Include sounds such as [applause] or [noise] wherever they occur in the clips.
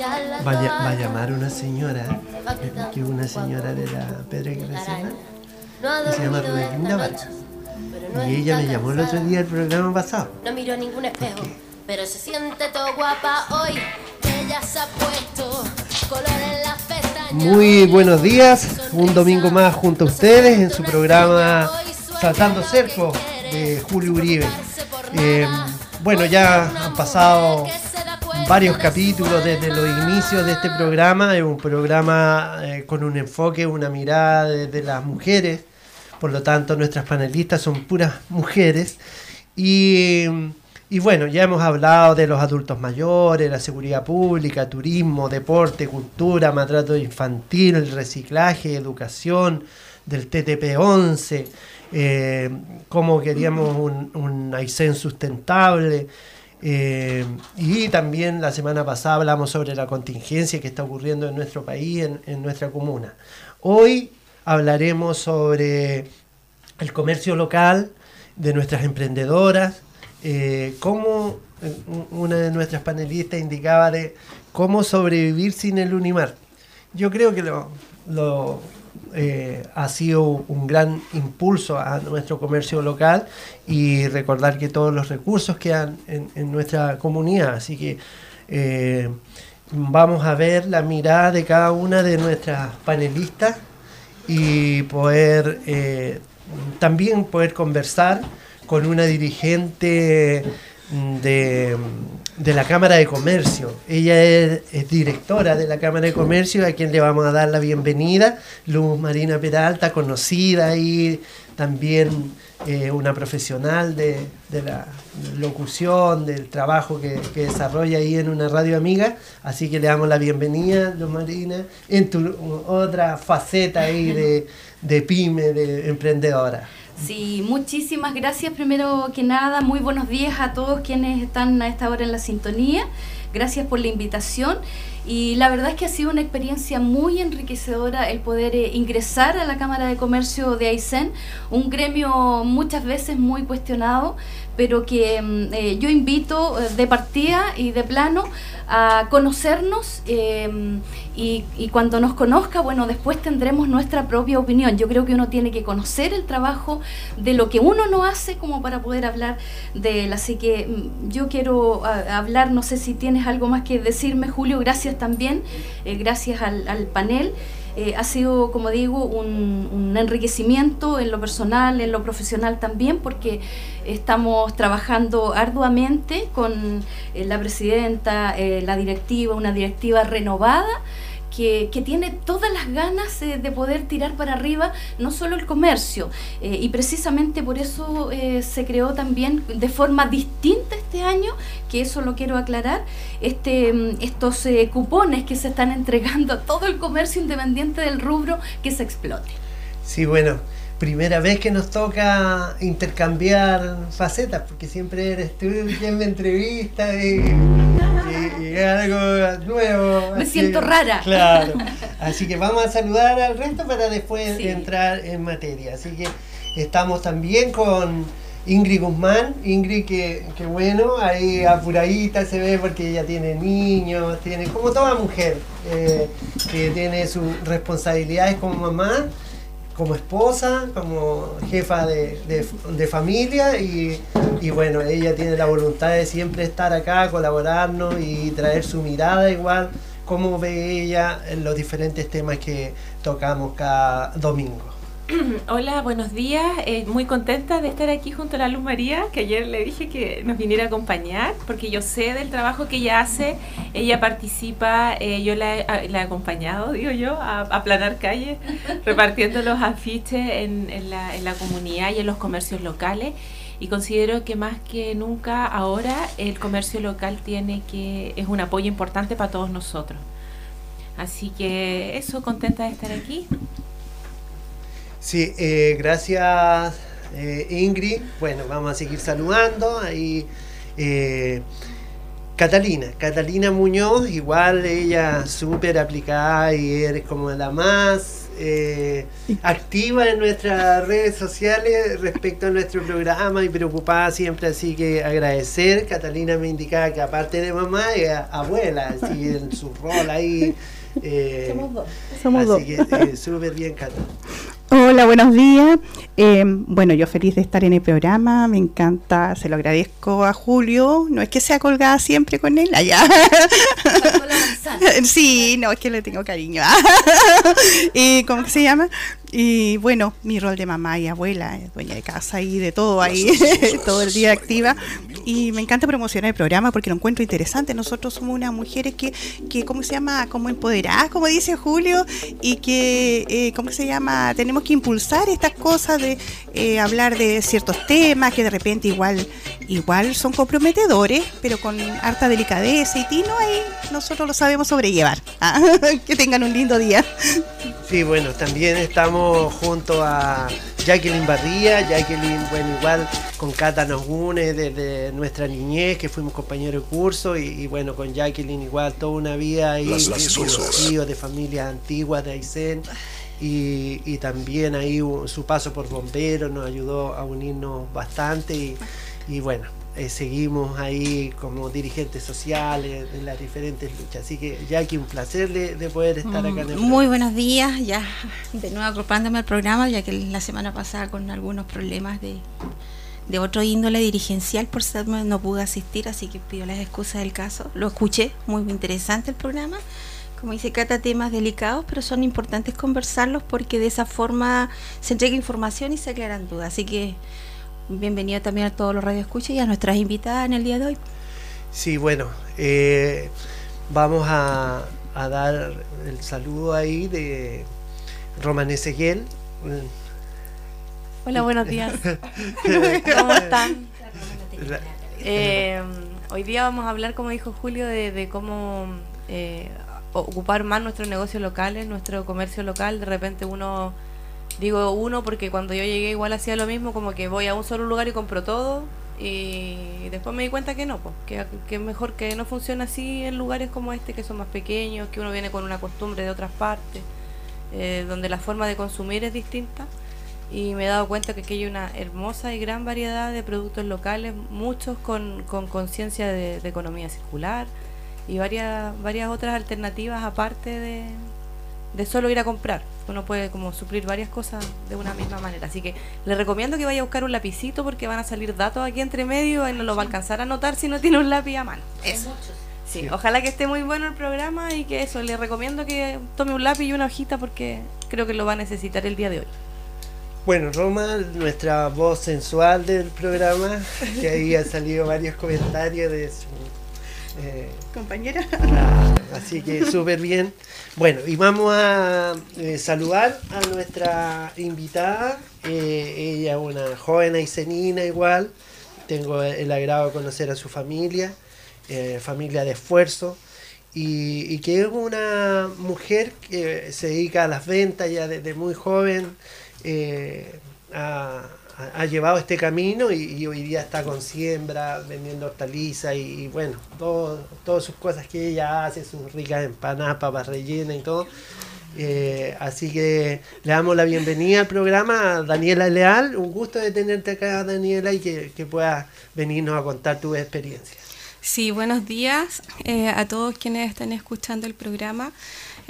Va a, va a llamar una señora, que una señora de la Pedra que que se llama Rubén Vargas. Y ella me llamó el otro día el programa pasado. No miró ningún espejo, pero se siente todo guapa hoy. Ella se ha puesto color en las pestañas. Muy buenos días, un domingo más junto a ustedes en su programa Saltando Cerco de Julio Uribe. Eh, bueno, ya han pasado varios capítulos desde los inicios de este programa. Es un programa eh, con un enfoque, una mirada de, las mujeres. Por lo tanto, nuestras panelistas son puras mujeres. Y, bueno, ya hemos hablado de los adultos mayores, la seguridad pública, turismo, deporte, cultura, maltrato infantil, reciclaje, educación, del TTP-11, eh, cómo queríamos un, un sustentable. Eh, y también la semana pasada hablamos sobre la contingencia que está ocurriendo en nuestro país, en, nuestra comuna. Hoy hablaremos sobre el comercio local de nuestras emprendedoras, eh, cómo eh, una de nuestras panelistas indicaba de cómo sobrevivir sin el Unimar. Yo creo que lo, lo eh, ha sido un gran impulso a nuestro comercio local y recordar que todos los recursos quedan en, nuestra comunidad. Así que eh, vamos a ver la mirada de cada una de nuestras panelistas y poder eh, también poder conversar con una dirigente de de la Cámara de Comercio. Ella es, directora de la Cámara de Comercio, a quien le vamos a dar la bienvenida. Luz Marina Peralta, conocida y también eh, una profesional de, la locución, del trabajo que, desarrolla ahí en una radio amiga. Así que le damos la bienvenida, Luz Marina, en tu otra faceta ahí de, de pyme, de emprendedora. Sí, muchísimas gracias primero que nada. Muy buenos días a todos quienes están a esta hora en la sintonía. Gracias por la invitación. Y la verdad es que ha sido una experiencia muy enriquecedora el poder eh, ingresar a la Cámara de Comercio de Aysén, un gremio muchas veces muy cuestionado, pero que mm, eh, yo invito eh, de partida y de plano a conocernos em, y, cuando nos conozca, bueno, después tendremos nuestra propia opinión. Yo creo que uno tiene que conocer el trabajo de lo que uno no hace como para poder hablar de él. Así que mm, yo quiero hablar, no sé si tienes algo más que decirme, Julio, gracias también, eh, gracias al, al panel. Eh, ha sido, como digo, un, enriquecimiento en lo personal, en lo profesional también, porque estamos trabajando arduamente con eh, la presidenta, eh, la directiva, una directiva renovada que, tiene todas las ganas de poder tirar para arriba no solo el comercio, eh, y precisamente por eso eh, se creó también de forma distinta este año, que eso lo quiero aclarar, este, mm, estos eh, cupones que se están entregando a todo el comercio independiente del rubro que se explote. Sí, bueno, primera vez que nos toca intercambiar facetas, porque siempre eres tú quien me entrevista y, algo nuevo. Me siento rara. Claro. [laughs] Así que vamos a saludar al resto para después entrar en materia. Así que estamos también con Ingrid Guzmán. Ingrid, que, que bueno, ahí apuradita se ve porque ella tiene niños, tiene como toda mujer eh, que tiene sus responsabilidades como mamá como esposa, como jefa de, familia y, bueno, ella tiene la voluntad de siempre estar acá, colaborarnos y traer su mirada igual, como ve ella en los diferentes temas que tocamos cada domingo. [clears throat] Hola, buenos días. Eh, muy contenta de estar aquí junto a la Luz María, que ayer le dije que nos viniera a acompañar, porque yo sé del trabajo que ella hace. Ella participa, eh, yo la, he acompañado, digo yo, a, aplanar calles, [laughs] repartiendo los afiches en, la, en la comunidad y en los comercios locales. Y considero que más que nunca ahora el comercio local tiene que es un apoyo importante para todos nosotros. Así que eso, contenta de estar aquí. Sí, eh, gracias eh, Ingrid. Bueno, vamos a seguir saludando. Ahí eh, Catalina, Catalina Muñoz, igual ella súper aplicada y eres como la más eh, activa en nuestras redes sociales respecto a nuestro programa y preocupada siempre, así que agradecer. Catalina me indicaba que aparte de mamá, es abuela, así en su rol ahí. Eh, Somos dos. Somos así que eh, súper bien, Catalina. Hola, buenos días. Eh, bueno, yo feliz de estar en el programa, me encanta, se lo agradezco a Julio. No es que sea colgada siempre con él, allá. [laughs] sí, no, es que le tengo cariño. ¿Y [laughs] cómo se llama? Y bueno, mi rol de mamá y abuela, eh, dueña de casa y de todo ahí, [laughs] todo el día activa. Y me encanta promocionar el programa porque lo encuentro interesante. Nosotros somos unas mujeres que, que ¿cómo se llama? Como empoderadas, como dice Julio, y que, eh, ¿cómo se llama? Tenemos que impulsar estas cosas de eh, hablar de ciertos temas que de repente igual, igual son comprometedores, pero con harta delicadeza y tino ahí nosotros lo sabemos sobrellevar. ¿ah? [laughs] que tengan un lindo día. Sí, bueno, también estamos junto a Jacqueline Barría. Jacqueline, bueno, igual con Cata nos une desde nuestra niñez, que fuimos compañeros de curso, y, bueno, con Jacqueline igual toda una vida ahí, de, de familias antiguas de Aysén. Y, también ahí su paso por bomberos nos ayudó a unirnos bastante y, y bueno, eh, seguimos ahí como dirigentes sociales en las diferentes luchas. Así que Jackie, un placer de, poder estar acá en el Muy buenos días, ya de nuevo agrupándome al programa, ya que la semana pasada con algunos problemas de, de otro índole dirigencial por ser no pude asistir, así que pido las excusas del caso. Lo escuché, muy interesante el programa. Como dice Cata, temas delicados, pero son importantes conversarlos porque de esa forma se entrega información y se aclaran dudas. Así que bienvenido también a todos los radioescuchas y a nuestras invitadas en el día de hoy. Sí, bueno, eh, vamos a, dar el saludo ahí de Roman Ezequiel. Hola, buenos días. [laughs] ¿Cómo están? Eh, hoy día vamos a hablar, como dijo Julio, de, cómo eh, ocupar más nuestros negocios locales, nuestro comercio local. De repente uno Digo uno porque cuando yo llegué igual hacía lo mismo, como que voy a un solo lugar y compro todo y después me di cuenta que no, pues, que, es mejor que no funcione así en lugares como este que son más pequeños, que uno viene con una costumbre de otras partes, eh, donde la forma de consumir es distinta y me he dado cuenta que aquí hay una hermosa y gran variedad de productos locales, muchos con conciencia de, economía circular y varias, varias otras alternativas aparte de, de solo ir a comprar. Uno puede como suplir varias cosas de una misma manera. Así que le recomiendo que vaya a buscar un lapicito porque van a salir datos aquí entre medio y no lo va a alcanzar a notar si no tiene un lápiz a mano. Eso. Sí, ojalá que esté muy bueno el programa y que eso, le recomiendo que tome un lápiz y una hojita porque creo que lo va a necesitar el día de hoy. Bueno, Roma, nuestra voz sensual del programa, que ahí han salido varios comentarios de su eh, compañera. así que súper bien. Bueno, y vamos a eh, saludar a nuestra invitada. Eh, ella es una joven aicenina igual. Tengo el agrado de conocer a su familia, familia de esfuerzo. Y, que es una mujer que se dedica a las ventas ya desde muy joven. a, ha, llevado este camino y, hoy día está con siembra, vendiendo hortalizas y, bueno, todas sus cosas que ella hace, sus ricas empanadas, papas rellenas y todo. Eh, así que le damos la bienvenida al programa a Daniela Leal. Un gusto de tenerte acá, Daniela, y que, que puedas venirnos a contar tu experiencia. Sí, buenos días eh, a todos quienes están escuchando el programa.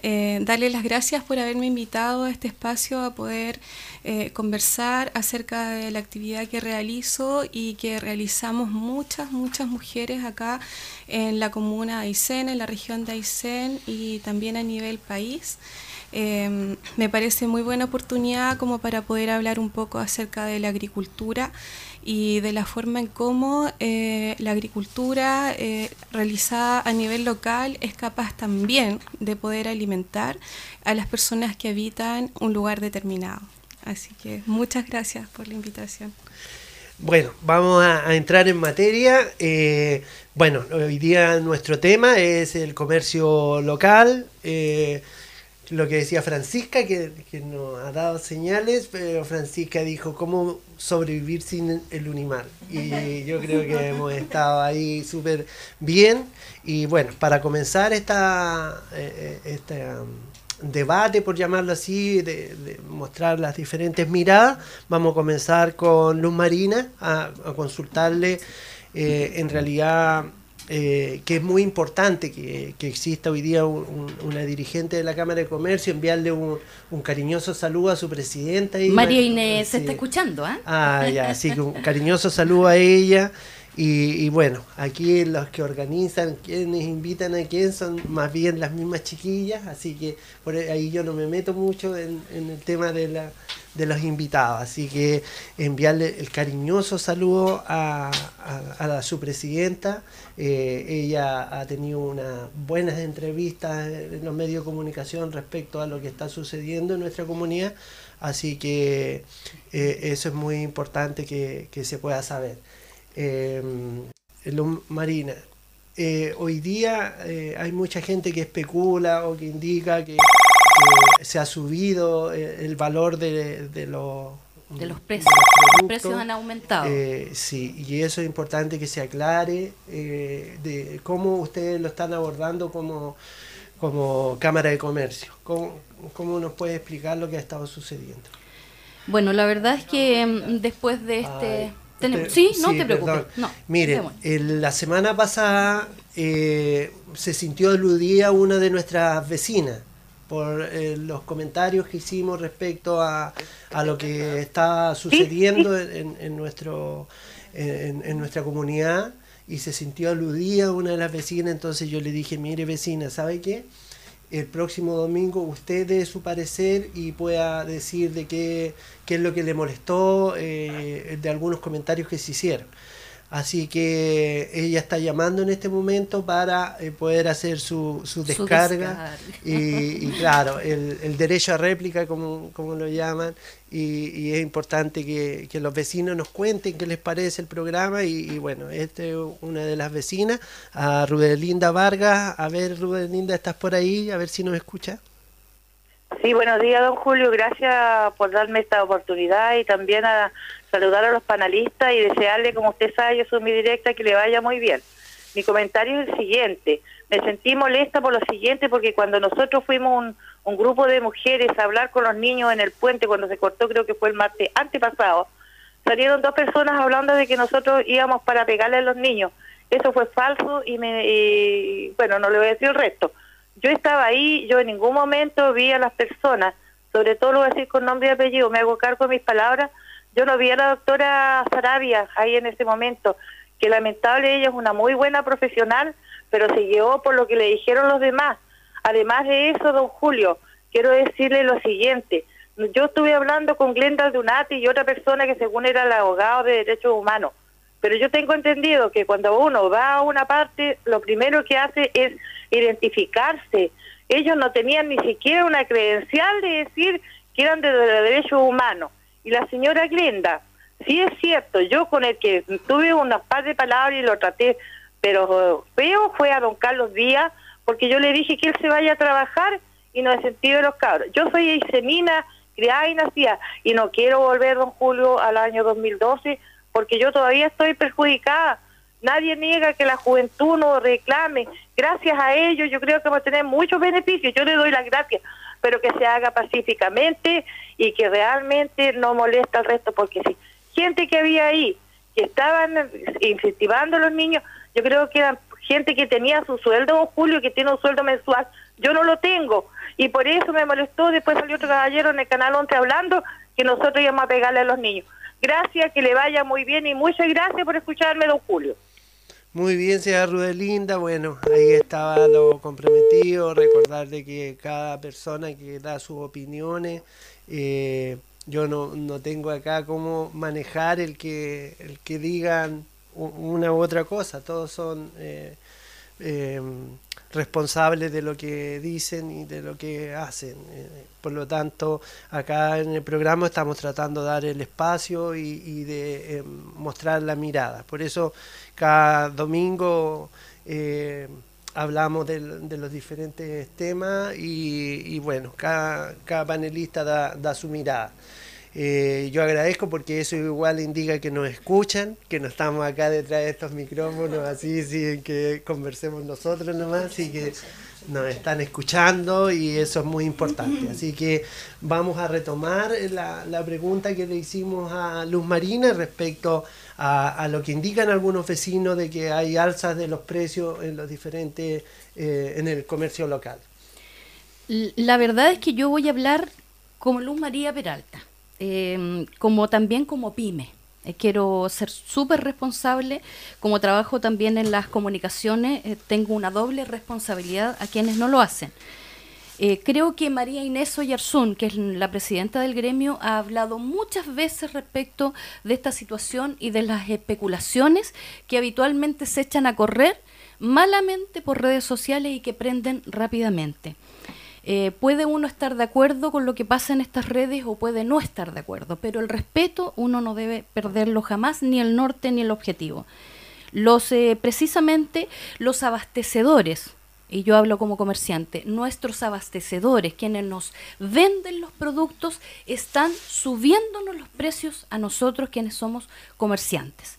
Eh, darle las gracias por haberme invitado a este espacio a poder eh, conversar acerca de la actividad que realizo y que realizamos muchas, muchas mujeres acá en la comuna de Aysén, en la región de Aysén y también a nivel país. Em, me parece muy buena oportunidad como para poder hablar un poco acerca de la agricultura y de la forma en cómo eh, la agricultura eh, realizada a nivel local es capaz también de poder alimentar a las personas que habitan un lugar determinado. Así que muchas gracias por la invitación. Bueno, vamos a, entrar en materia. Eh, bueno, hoy día nuestro tema es el comercio local. Eh, lo que decía Francisca, que, que, nos ha dado señales, pero Francisca dijo cómo sobrevivir sin el Unimar. Y [laughs] yo creo que hemos estado ahí súper bien. Y bueno, para comenzar esta, eh, esta debate, por llamarlo así, de, mostrar las diferentes miradas. Vamos a comenzar con Luz Marina a, consultarle eh, en realidad eh, que es muy importante que, exista hoy día una dirigente de la Cámara de Comercio, enviarle un, cariñoso saludo a su presidenta. María Inés se está escuchando, ¿eh? Ah, ya, así que un cariñoso saludo a ella. Y, bueno, aquí los que organizan, quienes invitan a quién son más bien las mismas chiquillas, así que por ahí yo no me meto mucho en, el tema de, la, de los invitados. Así que enviarle el cariñoso saludo a, a, su presidenta. Eh, ella ha tenido unas buenas entrevistas en los medios de comunicación respecto a lo que está sucediendo en nuestra comunidad, así que eh, eso es muy importante que, que se pueda saber eh, Marina, eh, hoy día eh, hay mucha gente que especula o que indica que, se ha subido eh, el valor de, de, los de los precios. los, precios han aumentado. sí, y eso es importante que se aclare de cómo ustedes lo están abordando como, como Cámara de Comercio. ¿Cómo, ¿Cómo nos puede explicar lo que ha estado sucediendo? Bueno, la verdad es que mm, después de este sí, no te preocupes. Mire, la semana pasada eh, se sintió aludida una de nuestras vecinas por eh, los comentarios que hicimos respecto a, lo que está sucediendo en, nuestro, en, nuestra comunidad y se sintió aludida una de las vecinas, entonces yo le dije, mire vecina, ¿sabe qué? El próximo domingo usted dé su parecer y pueda decir de qué, qué es lo que le molestó eh, de algunos comentarios que se hicieron. Así que ella está llamando en este momento para eh, poder hacer su, su descarga. y, claro, el, derecho a réplica, como, como lo llaman. Y, es importante que, los vecinos nos cuenten qué les parece el programa. Y, bueno, esta es una de las vecinas, a Rudelinda Vargas. A ver, Rudelinda, ¿estás por ahí? A ver si nos escucha. Sí, buenos días, don Julio. Gracias por darme esta oportunidad y también a saludar a los panelistas y desearle, como usted sabe, yo soy muy directa, que le vaya muy bien. Mi comentario es el siguiente. Me sentí molesta por lo siguiente porque cuando nosotros fuimos un, grupo de mujeres a hablar con los niños en el puente, cuando se cortó, creo que fue el martes antepasado, salieron dos personas hablando de que nosotros íbamos para pegarle a los niños. Eso fue falso y, me, bueno, no le voy a decir el resto. Yo estaba ahí, yo en ningún momento vi a las personas, sobre todo lo voy a decir con nombre y apellido, me hago cargo de mis palabras, yo no vi a la doctora Sarabia ahí en ese momento, que lamentable ella es una muy buena profesional, pero se llevó por lo que le dijeron los demás. Además de eso, don Julio, quiero decirle lo siguiente. Yo estuve hablando con Glenda Dunati y otra persona que según era el abogado de derechos humanos, pero yo tengo entendido que cuando uno va a una parte, lo primero que hace es identificarse. Ellos no tenían ni siquiera una credencial de decir que eran de derechos humanos y la señora Glenda, sí es cierto, yo con el que tuve una par de palabras y lo traté, pero feo fue a don Carlos Díaz, porque yo le dije que él se vaya a trabajar y no he sentido de los cabros. Yo soy Isemina, criada y nacida, y no quiero volver, don Julio, al año 2012, porque yo todavía estoy perjudicada. Nadie niega que la juventud no reclame. Gracias a ellos yo creo que va a tener muchos beneficios. Yo le doy las gracias pero que se haga pacíficamente y que realmente no molesta al resto, porque si gente que había ahí, que estaban incentivando a los niños, yo creo que eran gente que tenía su sueldo, Julio, que tiene un sueldo mensual, yo no lo tengo, y por eso me molestó, después salió otro caballero en el Canal 11 hablando que nosotros íbamos a pegarle a los niños. Gracias, que le vaya muy bien y muchas gracias por escucharme, don Julio. Muy bien, señora Rudelinda. Bueno, ahí estaba lo comprometido. Recordar de que cada persona que da sus opiniones, eh, yo no, no, tengo acá cómo manejar el que, el que digan una u otra cosa. Todos son eh, em, responsables de lo que dicen y de lo que hacen. Eh, por lo tanto, acá en el programa estamos tratando de dar el espacio y, de em, mostrar la mirada. Por eso cada domingo eh, hablamos de, los diferentes temas y, bueno, cada, panelista da, su mirada. Eh, yo agradezco porque eso igual indica que nos escuchan, que no estamos acá detrás de estos micrófonos así, sin que conversemos nosotros nomás, y que nos están escuchando y eso es muy importante. Así que vamos a retomar la, pregunta que le hicimos a Luz Marina respecto a, lo que indican algunos vecinos de que hay alzas de los precios en los diferentes, eh, en el comercio local. La verdad es que yo voy a hablar como Luz María Peralta, em, como también como pyme. Eh, quiero ser súper responsable, como trabajo también en las comunicaciones, eh, tengo una doble responsabilidad a quienes no lo hacen. Eh, creo que María Inés Oyarzún, que es la presidenta del gremio, ha hablado muchas veces respecto de esta situación y de las especulaciones que habitualmente se echan a correr malamente por redes sociales y que prenden rápidamente. Eh, puede uno estar de acuerdo con lo que pasa en estas redes o puede no estar de acuerdo, pero el respeto uno no debe perderlo jamás, ni el norte ni el objetivo. Los, eh, precisamente los abastecedores y yo hablo como comerciante, nuestros abastecedores, quienes nos venden los productos, están subiéndonos los precios a nosotros quienes somos comerciantes.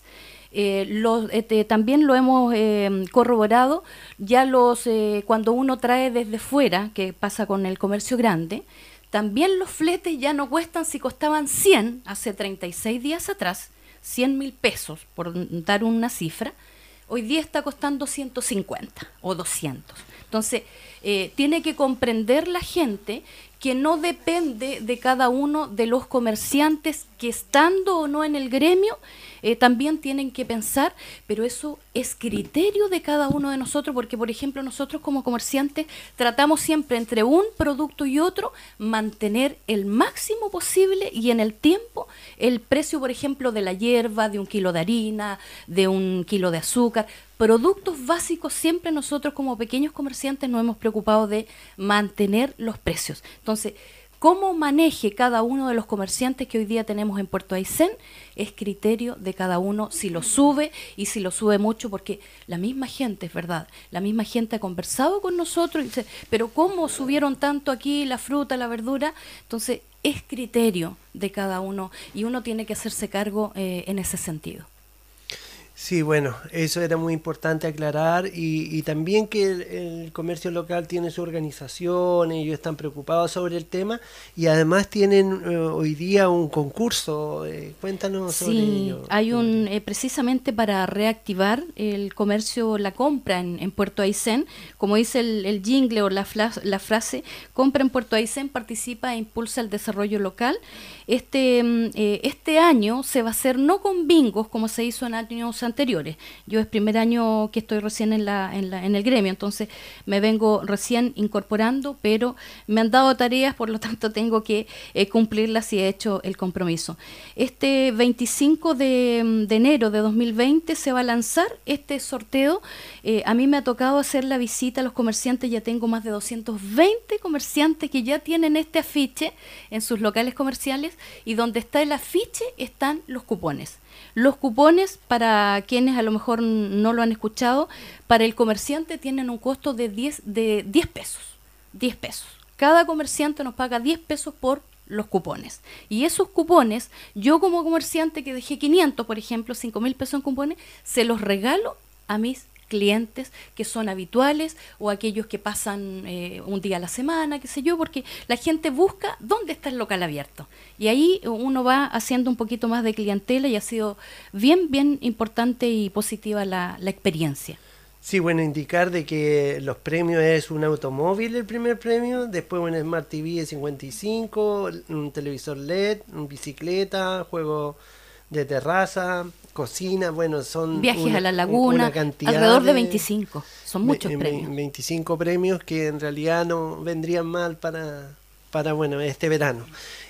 Eh, este, también lo hemos eh, corroborado, ya los eh, cuando uno trae desde fuera, que pasa con el comercio grande, también los fletes ya no cuestan si costaban 100 hace 36 días atrás, 100 mil pesos, por dar una cifra, hoy día está costando 150 o 200. Entonces, tiene que comprender la gente que no depende de cada uno de los comerciantes que estando o no en el gremio, eh, también tienen que pensar, pero eso es criterio de cada uno de nosotros, porque por ejemplo nosotros como comerciantes tratamos siempre entre un producto y otro mantener el máximo posible y en el tiempo el precio, por ejemplo, de la hierba, de un kilo de harina, de un kilo de azúcar, productos básicos siempre nosotros como pequeños comerciantes nos hemos preocupado de mantener los precios. Entonces, cómo maneje cada uno de los comerciantes que hoy día tenemos en Puerto Aysén es criterio de cada uno si lo sube y si lo sube mucho, porque la misma gente, es verdad, la misma gente ha conversado con nosotros y dice, pero ¿cómo subieron tanto aquí la fruta, la verdura? Entonces, es criterio de cada uno y uno tiene que hacerse cargo eh, en ese sentido. Sí, bueno, eso era muy importante aclarar y, también que el, comercio local tiene su organización, ellos están preocupados sobre el tema y además tienen eh, hoy día un concurso. Eh, cuéntanos sobre sí, Hay un, eh, precisamente para reactivar el comercio, la compra en, Puerto Aysén, como dice el, jingle o la, la frase, compra en Puerto Aysén, participa e impulsa el desarrollo local. Este, mm, este año se va a hacer no con bingos como se hizo en años anteriores. Yo es primer año que estoy recién en, la, en, la, en el gremio, entonces me vengo recién incorporando, pero me han dado tareas, por lo tanto tengo que eh, cumplirlas y he hecho el compromiso. Este 25 de, de, enero de 2020 se va a lanzar este sorteo. Eh, a mí me ha tocado hacer la visita a los comerciantes, ya tengo más de 220 comerciantes que ya tienen este afiche en sus locales comerciales y donde está el afiche están los cupones. Los cupones, para quienes a lo mejor no lo han escuchado, para el comerciante tienen un costo de 10, de 10 pesos. 10 pesos. Cada comerciante nos paga 10 pesos por los cupones. Y esos cupones, yo como comerciante que dejé 500, por ejemplo, 5 mil pesos en cupones, se los regalo a mis clientes que son habituales o aquellos que pasan eh, un día a la semana, qué sé yo, porque la gente busca dónde está el local abierto. Y ahí uno va haciendo un poquito más de clientela y ha sido bien, bien importante y positiva la, la experiencia. Sí, bueno, indicar de que los premios es un automóvil el primer premio, después un Smart TV de 55, un televisor LED, una bicicleta, juego de terraza, cocina, bueno, son... Viajes a la laguna, alrededor de, 25, son muchos premios. 25 premios que en realidad no vendrían mal para, para bueno, este verano.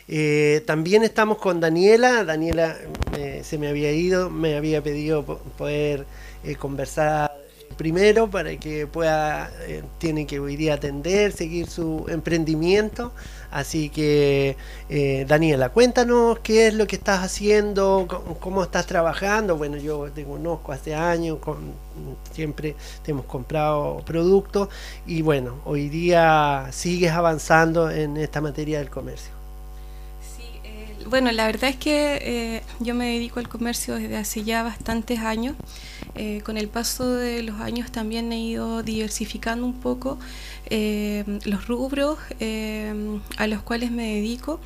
Eh, también estamos con Daniela, Daniela eh, se me había ido, me había pedido poder eh, conversar primero para que pueda, tiene que hoy día atender, seguir su emprendimiento. Así que, eh, Daniela, cuéntanos qué es lo que estás haciendo, cómo, estás trabajando. Bueno, yo te conozco hace años, siempre te hemos comprado productos y bueno, hoy día sigues avanzando en esta materia del comercio. Eh, bueno, la verdad es que eh, yo me dedico al comercio desde hace ya bastantes años. Eh, con el paso de los años también he ido diversificando un poco los rubros a los cuales me dedico.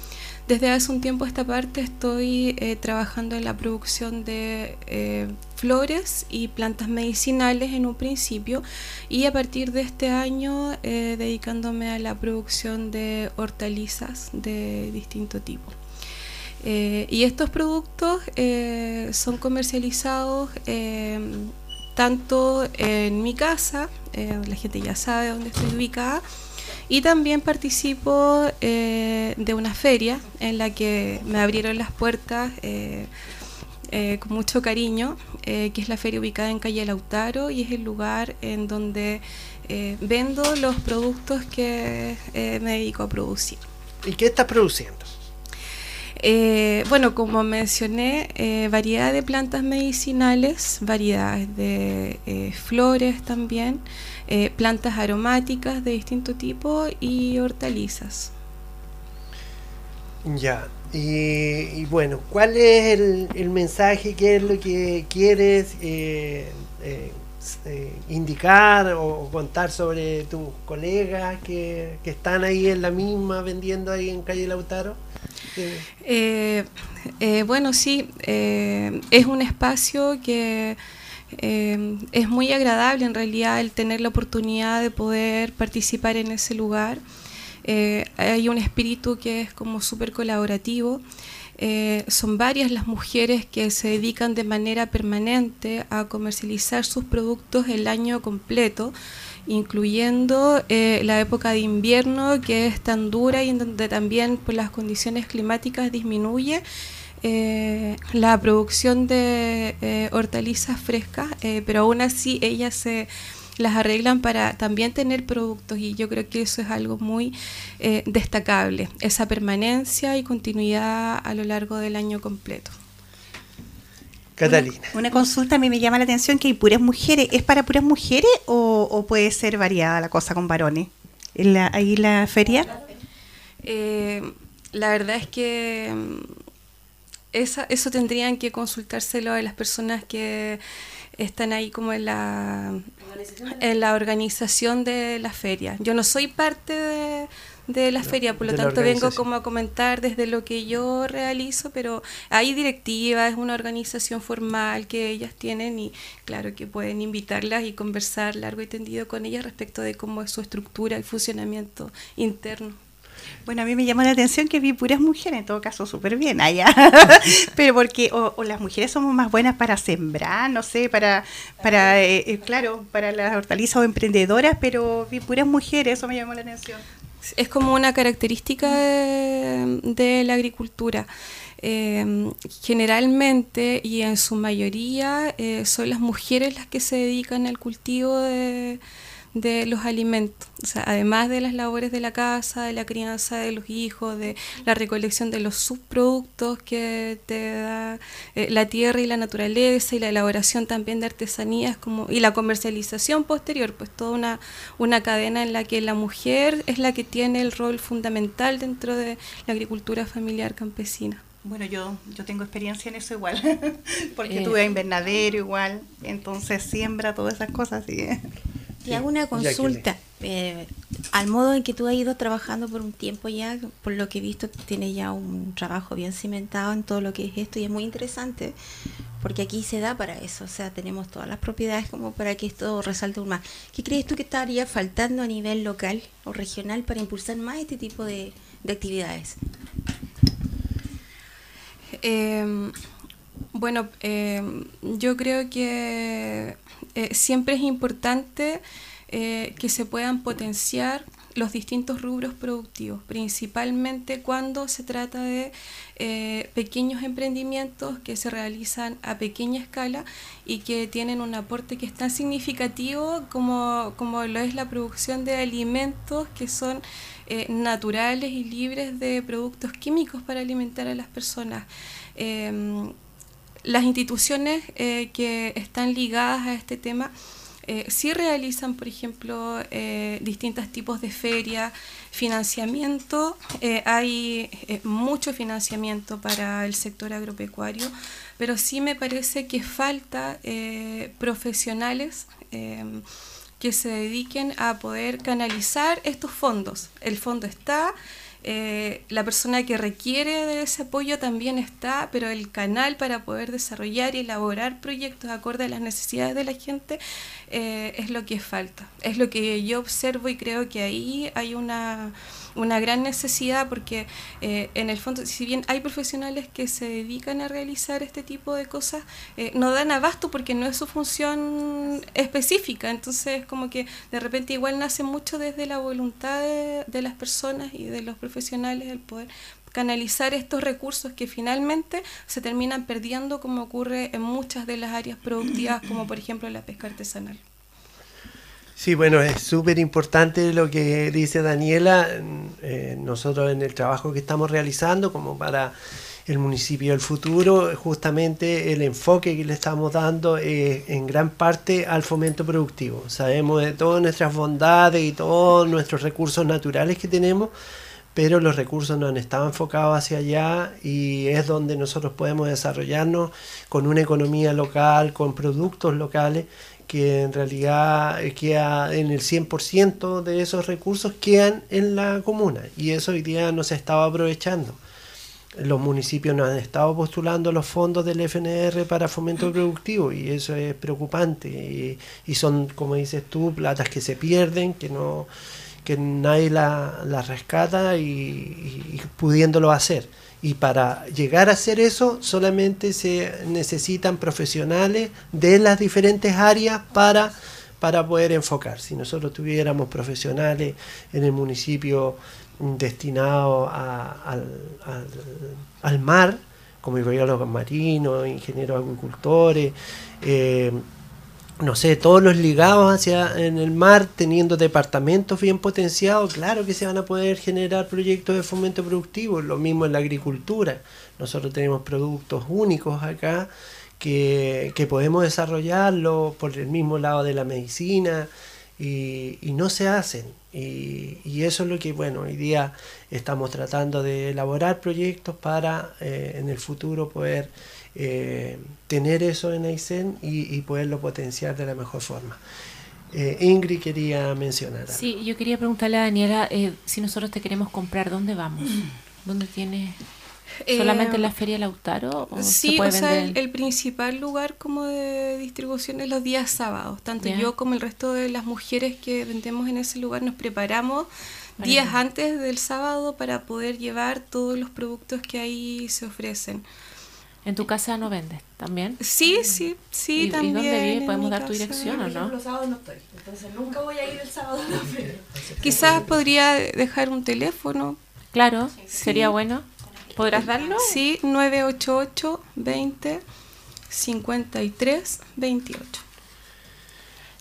Desde hace un tiempo a esta parte estoy trabajando en la producción de flores y plantas medicinales en un principio y a partir de este año eh, dedicándome a la producción de hortalizas de distinto tipo. Eh, y estos productos eh, son comercializados tanto en mi casa, la gente ya sabe dónde estoy ubicada, y también participo de una feria en la que me abrieron las puertas eh, con mucho cariño, eh, que es la feria ubicada en calle Lautaro y es el lugar en donde eh, vendo los productos que me dedico a producir. ¿Y qué estás produciendo? Bueno, como mencioné, variedad de plantas medicinales, variedades de flores también, plantas aromáticas de distinto tipo y hortalizas. Ya, y, bueno, ¿cuál es el, mensaje? ¿Qué es lo que quieres eh, eh, eh, indicar o, contar sobre tus colegas que, están ahí en la misma vendiendo ahí en calle Lautaro? Bueno, sí, es un espacio que es muy agradable en realidad el tener la oportunidad de poder participar en ese lugar. Eh, hay un espíritu que es como súper colaborativo. Eh, son varias las mujeres que se dedican de manera permanente a comercializar sus productos el año completo, incluyendo eh, la época de invierno que es tan dura y en donde también por las condiciones climáticas disminuye. la producción de hortalizas frescas, pero aún así ellas se las arreglan para también tener productos y yo creo que eso es algo muy eh, destacable, esa permanencia y continuidad a lo largo del año completo. Catalina. Una, consulta a mí me llama la atención que hay puras mujeres. ¿Es para puras mujeres o, puede ser variada la cosa con varones? ¿En la, ¿Ahí la feria? Eh, la verdad es que mm, esa, eso tendrían que consultárselo a las personas que están ahí como en la, en la organización de la feria. Yo no soy parte de, de la feria, por lo tanto vengo como a comentar desde lo que yo realizo, pero hay directivas, es una organización formal que ellas tienen y claro que pueden invitarlas y conversar largo y tendido con ellas respecto de cómo es su estructura y funcionamiento interno. Bueno, a mí me llamó la atención que vi puras mujeres, en todo caso súper bien allá, [laughs] [laughs] pero porque o, las mujeres somos más buenas para sembrar, no sé, para, para eh, eh, claro, para las hortalizas o emprendedoras, pero vi puras mujeres, eso me llamó la atención. Es como una característica de, la agricultura. Em, generalmente y en su mayoría eh, son las mujeres las que se dedican al cultivo de de los alimentos, o sea, además de las labores de la casa, de la crianza de los hijos, de la recolección de los subproductos que te da eh, la tierra y la naturaleza y la elaboración también de artesanías como y la comercialización posterior, pues toda una, una cadena en la que la mujer es la que tiene el rol fundamental dentro de la agricultura familiar campesina. Bueno, yo, yo tengo experiencia en eso igual, [laughs] porque eh. tuve invernadero igual, entonces siembra todas esas cosas. ¿sí? Te hago una consulta. Eh, al modo en que tú has ido trabajando por un tiempo ya, por lo que he visto, tienes ya un trabajo bien cimentado en todo lo que es esto y es muy interesante porque aquí se da para eso, o sea, tenemos todas las propiedades como para que esto resalte aún más. ¿Qué crees tú que estaría faltando a nivel local o regional para impulsar más este tipo de, actividades? Em, bueno, em, yo creo que eh, siempre es importante eh, que se puedan potenciar los distintos rubros productivos, principalmente cuando se trata de eh, pequeños emprendimientos que se realizan a pequeña escala y que tienen un aporte que es tan significativo como, como lo es la producción de alimentos que son naturales y libres de productos químicos para alimentar a las personas. Em, las instituciones eh, que están ligadas a este tema eh, sí realizan, por ejemplo, eh, distintos tipos de ferias, financiamiento. Eh, hay mucho financiamiento para el sector agropecuario, pero sí me parece que falta profesionales que se dediquen a poder canalizar estos fondos. El fondo está, eh, la persona que requiere de ese apoyo también está, pero el canal para poder desarrollar y elaborar proyectos acorde a las necesidades de la gente eh, es lo que falta. Es lo que yo observo y creo que ahí hay una una gran necesidad porque eh, en el fondo, si bien hay profesionales que se dedican a realizar este tipo de cosas, eh, no dan abasto porque no es su función específica. Entonces, como que de repente igual nace mucho desde la voluntad de, de las personas y de los profesionales el poder canalizar estos recursos que finalmente se terminan perdiendo como ocurre en muchas de las áreas productivas como por ejemplo la pesca artesanal. Sí, bueno, es súper importante lo que dice Daniela. Eh, nosotros en el trabajo que estamos realizando, como para el municipio del futuro, justamente el enfoque que le estamos dando es en gran parte al fomento productivo. Sabemos de todas nuestras bondades y todos nuestros recursos naturales que tenemos, pero los recursos no han estado enfocados hacia allá y es donde nosotros podemos desarrollarnos con una economía local, con productos locales que en realidad queda en el 100% de esos recursos quedan en la comuna y eso hoy día no se estaba aprovechando. Los municipios no han estado postulando los fondos del FNR para fomento productivo y eso es preocupante y, son, como dices tú, platas que se pierden, que no que nadie las la rescata y pudiéndolo hacer. Y para llegar a hacer eso solamente se necesitan profesionales de las diferentes áreas para, para poder enfocar. Si nosotros tuviéramos profesionales en el municipio destinados al, al, mar, como biólogos marinos, ingenieros agricultores, eh, no sé, todos los ligados hacia en el mar, teniendo departamentos bien potenciados, claro que se van a poder generar proyectos de fomento productivo, lo mismo en la agricultura. Nosotros tenemos productos únicos acá que, que podemos desarrollarlo por el mismo lado de la medicina y, y no se hacen. Y, y, eso es lo que, bueno, hoy día estamos tratando de elaborar proyectos para eh, en el futuro poder eh, tener eso en Aysén y, poderlo potenciar de la mejor forma. Eh, Ingrid quería mencionar. Sí, yo quería preguntarle a Daniela eh, si nosotros te queremos comprar, ¿dónde vamos? [clears throat] ¿Dónde tienes? ¿Solamente en la Feria Lautaro? O sí, o sea, el, principal lugar como de distribución es los días sábados. Tanto yo como el resto de las mujeres que vendemos en ese lugar nos preparamos días antes del sábado para poder llevar todos los productos que ahí se ofrecen. ¿En tu casa no vendes también? Sí, sí, sí, también. ¿Y dónde vives? ¿Podemos dar tu dirección o no? Los sábados no estoy, entonces nunca voy a ir el sábado a la feria. Quizás podría dejar un teléfono. Claro, sería bueno. ¿Podrás darlo? Sí, 988 20 53 28.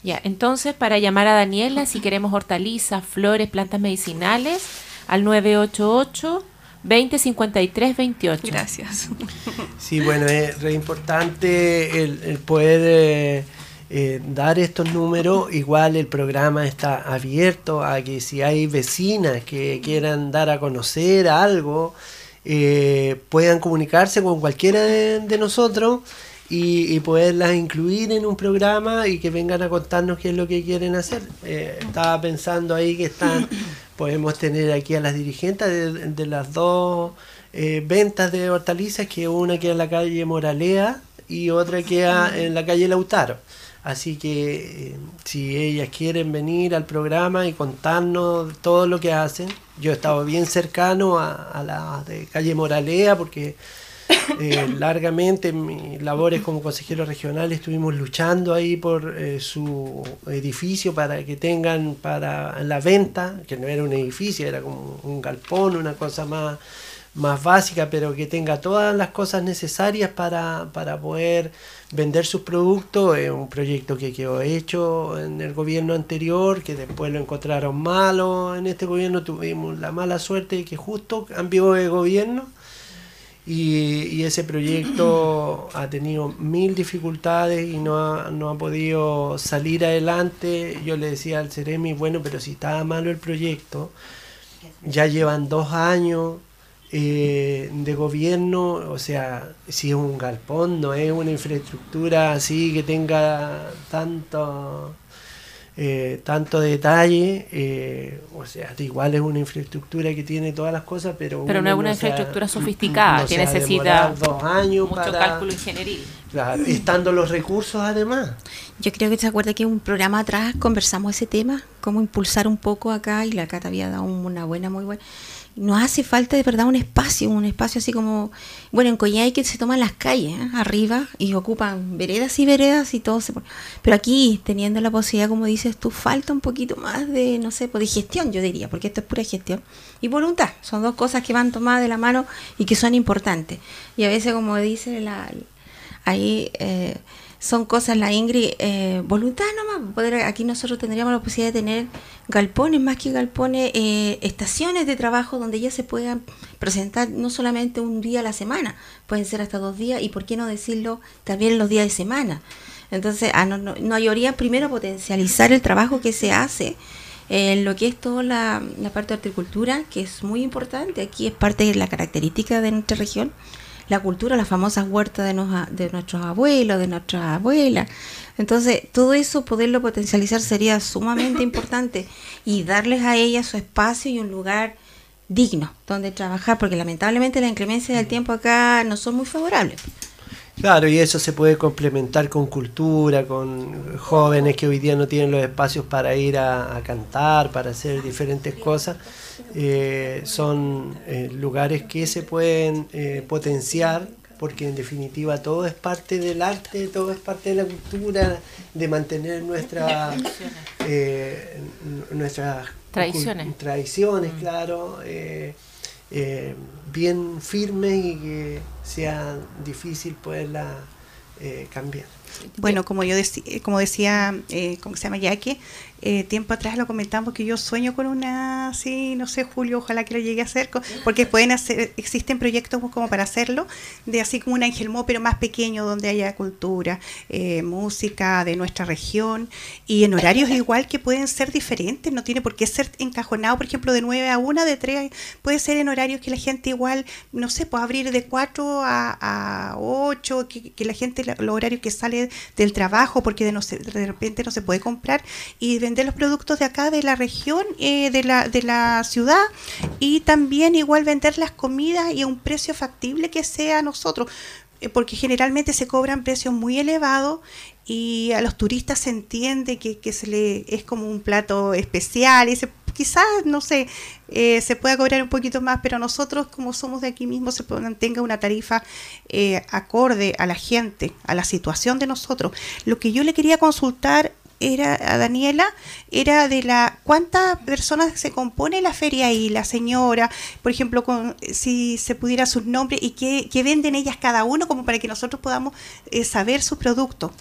Ya, entonces para llamar a Daniela, si queremos hortalizas, flores, plantas medicinales, al 988 20 53 28. Gracias. Sí, bueno, es re importante el, poder eh, eh, dar estos números. Igual el programa está abierto a que si hay vecinas que quieran dar a conocer algo, eh, puedan comunicarse con cualquiera de, nosotros. Y, y, poderlas incluir en un programa y que vengan a contarnos qué es lo que quieren hacer. estaba pensando ahí que están podemos tener aquí a las dirigentes de, las dos eh, ventas de hortalizas, que una queda en la calle Moralea y otra queda en la calle Lautaro. Así que eh, si ellas quieren venir al programa y contarnos todo lo que hacen, yo he estado bien cercano a, a la de calle Moralea porque eh, largamente en mis labores como consejero regional estuvimos luchando ahí por eh, su edificio para que tengan para la venta, que no era un edificio, era como un galpón, una cosa más, más básica, pero que tenga todas las cosas necesarias para, para poder vender sus productos. Es un proyecto que quedó hecho en el gobierno anterior, que después lo encontraron malo en este gobierno. Tuvimos la mala suerte de que justo cambió de gobierno y, ese proyecto ha tenido mil dificultades y no ha, no ha podido salir adelante. Yo le decía al Ceremi, bueno, pero si estaba malo el proyecto, ya llevan dos años eh, de gobierno, o sea, si es un galpón, no es una infraestructura así que tenga tanto eh, tanto detalle, eh, o sea, igual es una infraestructura que tiene todas las cosas, pero... Pero no es una infraestructura sofisticada, que necesita dos años mucho cálculo ingenieril. Claro, estando los recursos además. Yo creo que se acuerda que un programa atrás conversamos ese tema, cómo impulsar un poco acá, y la Cata había dado una buena, muy buena nos hace falta de verdad un espacio, un espacio así como, bueno, en Coyhai que se toman las calles ¿eh? arriba y ocupan veredas y veredas y todo se Pero aquí, teniendo la posibilidad, como dices tú, falta un poquito más de, no sé, pues de gestión, yo diría, porque esto es pura gestión. Y voluntad, son dos cosas que van tomadas de la mano y que son importantes. Y a veces, como dice la, ahí... Eh, son cosas, la Ingrid, eh, voluntad nomás. Poder, aquí nosotros tendríamos la posibilidad de tener galpones, más que galpones, eh, estaciones de trabajo donde ya se puedan presentar no solamente un día a la semana, pueden ser hasta dos días y por qué no decirlo también los días de semana. Entonces, ah, no, no, haría primero potencializar el trabajo que se hace en lo que es toda la, la parte de horticultura, que es muy importante. Aquí es parte de la característica de nuestra región la cultura, las famosas huertas de, de nuestros abuelos, de nuestras abuelas. Entonces, todo eso, poderlo potencializar sería sumamente [coughs] importante y darles a ellas su espacio y un lugar digno donde trabajar, porque lamentablemente la inclemencia del tiempo acá no son muy favorables. Claro, y eso se puede complementar con cultura, con jóvenes que hoy día no tienen los espacios para ir a, cantar, para hacer diferentes cosas. Eh, son eh, lugares que se pueden eh, potenciar porque en definitiva todo es parte del arte, todo es parte de la cultura, de mantener nuestra, nuestras tradiciones, tradiciones mm. claro. Eh, bien firme y que sea difícil poderla eh, cambiar. Bueno, como yo decía, como decía, eh, ¿cómo se llama? Yaque, eh, tiempo atrás lo comentamos que yo sueño con una, sí, no sé, Julio, ojalá que lo llegue a hacer, porque pueden hacer, existen proyectos como para hacerlo, de así como un Ángel Mo, pero más pequeño, donde haya cultura, eh, música de nuestra región, y en horarios igual que pueden ser diferentes, no tiene por qué ser encajonado, por ejemplo, de 9 a 1, de 3, puede ser en horarios que la gente igual, no sé, puede abrir de 4 a, a 8, que, que, la gente, los horarios que sale del trabajo, porque de, no de repente no se puede comprar, y vender los productos de acá, de la región, eh, de, la, de la ciudad y también igual vender las comidas y a un precio factible que sea a nosotros eh, porque generalmente se cobran precios muy elevados y a los turistas se entiende que, que se le es como un plato especial y se, quizás no sé eh, se pueda cobrar un poquito más pero nosotros como somos de aquí mismo se mantenga una tarifa acorde a la gente a la situación de nosotros. Lo que yo le quería consultar era a Daniela era de la cuántas personas se compone la feria y la señora, por ejemplo, con, si se pudiera sus nombres y qué, venden ellas cada uno como para que nosotros podamos eh, saber su producto.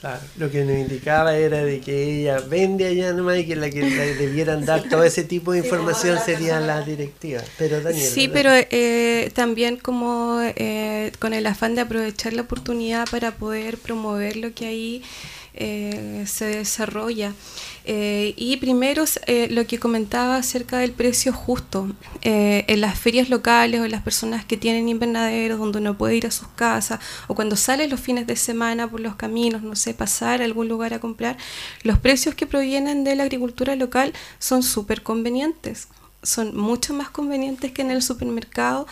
Claro, lo que nos indicaba era de que ella vende allá nomás y que la que debieran dar todo ese tipo de información sería la directiva. Pero Daniela, sí, pero eh, también como eh, con el afán de aprovechar la oportunidad para poder promover lo que hay eh, se desarrolla. Eh, y primero eh, lo que comentaba acerca del precio justo. en las ferias locales o en las personas que tienen invernaderos donde uno puede ir a sus casas o cuando sale los fines de semana por los caminos, no sé, pasar a algún lugar a comprar, los precios que provienen de la agricultura local son súper convenientes. Son mucho más convenientes que en el supermercado.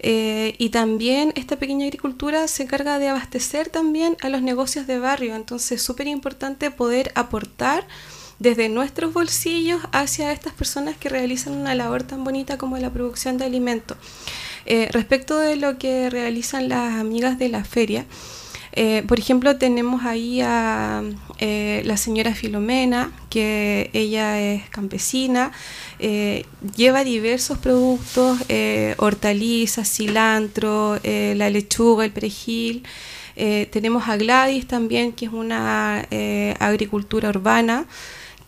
Eh, y también esta pequeña agricultura se encarga de abastecer también a los negocios de barrio. Entonces es súper importante poder aportar desde nuestros bolsillos hacia estas personas que realizan una labor tan bonita como la producción de alimentos. Eh, respecto de lo que realizan las amigas de la feria, eh, por ejemplo, tenemos ahí a eh, la señora Filomena, que ella es campesina, eh, lleva diversos productos, hortalizas, cilantro, la lechuga, el perejil. tenemos a Gladys también, que es una agricultura urbana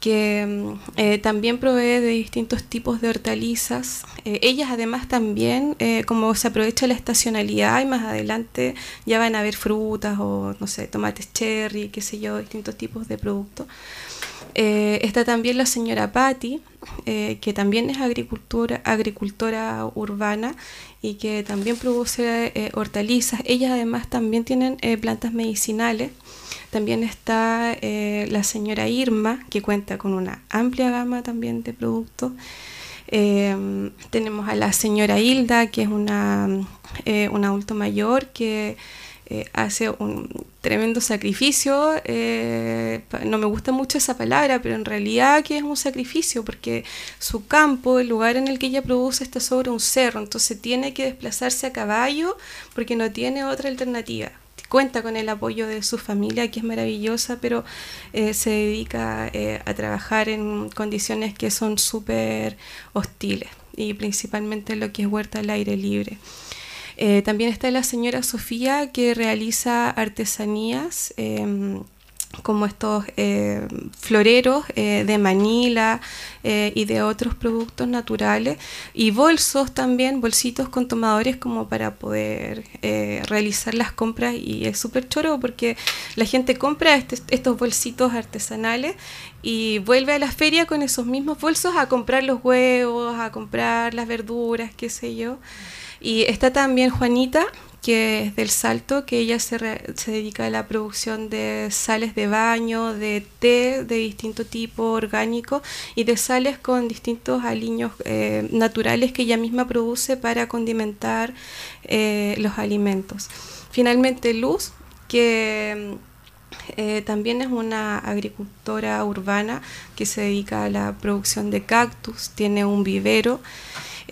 que mm, eh, también provee de distintos tipos de hortalizas. Eh, ellas además también, eh, como se aprovecha la estacionalidad y más adelante ya van a haber frutas o, no sé, tomates cherry, qué sé yo, distintos tipos de productos. Está también la señora Patti, que también es agricultora, agricultora urbana y que también produce hortalizas. Ellas además también tienen plantas medicinales también está eh, la señora Irma, que cuenta con una amplia gama también de productos. Em, tenemos a la señora Hilda, que es una, eh, un adulto mayor que eh, hace un tremendo sacrificio. no me gusta mucho esa palabra, pero en realidad que es un sacrificio, porque su campo, el lugar en el que ella produce, está sobre un cerro, entonces tiene que desplazarse a caballo porque no tiene otra alternativa cuenta con el apoyo de su familia, que es maravillosa, pero eh, se dedica eh, a trabajar en condiciones que son súper hostiles y principalmente lo que es huerta al aire libre. Eh, también está la señora Sofía que realiza artesanías em, como estos eh, floreros eh, de Manila y de otros productos naturales y bolsos también, bolsitos con tomadores como para poder realizar las compras y es súper choro porque la gente compra este, estos bolsitos artesanales y vuelve a la feria con esos mismos bolsos a comprar los huevos, a comprar las verduras, qué sé yo. Y está también Juanita, que es del Salto, que ella se, se, dedica a la producción de sales de baño, de té de distinto tipo orgánico y de sales con distintos aliños eh, naturales que ella misma produce para condimentar eh, los alimentos. Finalmente Luz, que eh, también es una agricultora urbana que se dedica a la producción de cactus, tiene un vivero.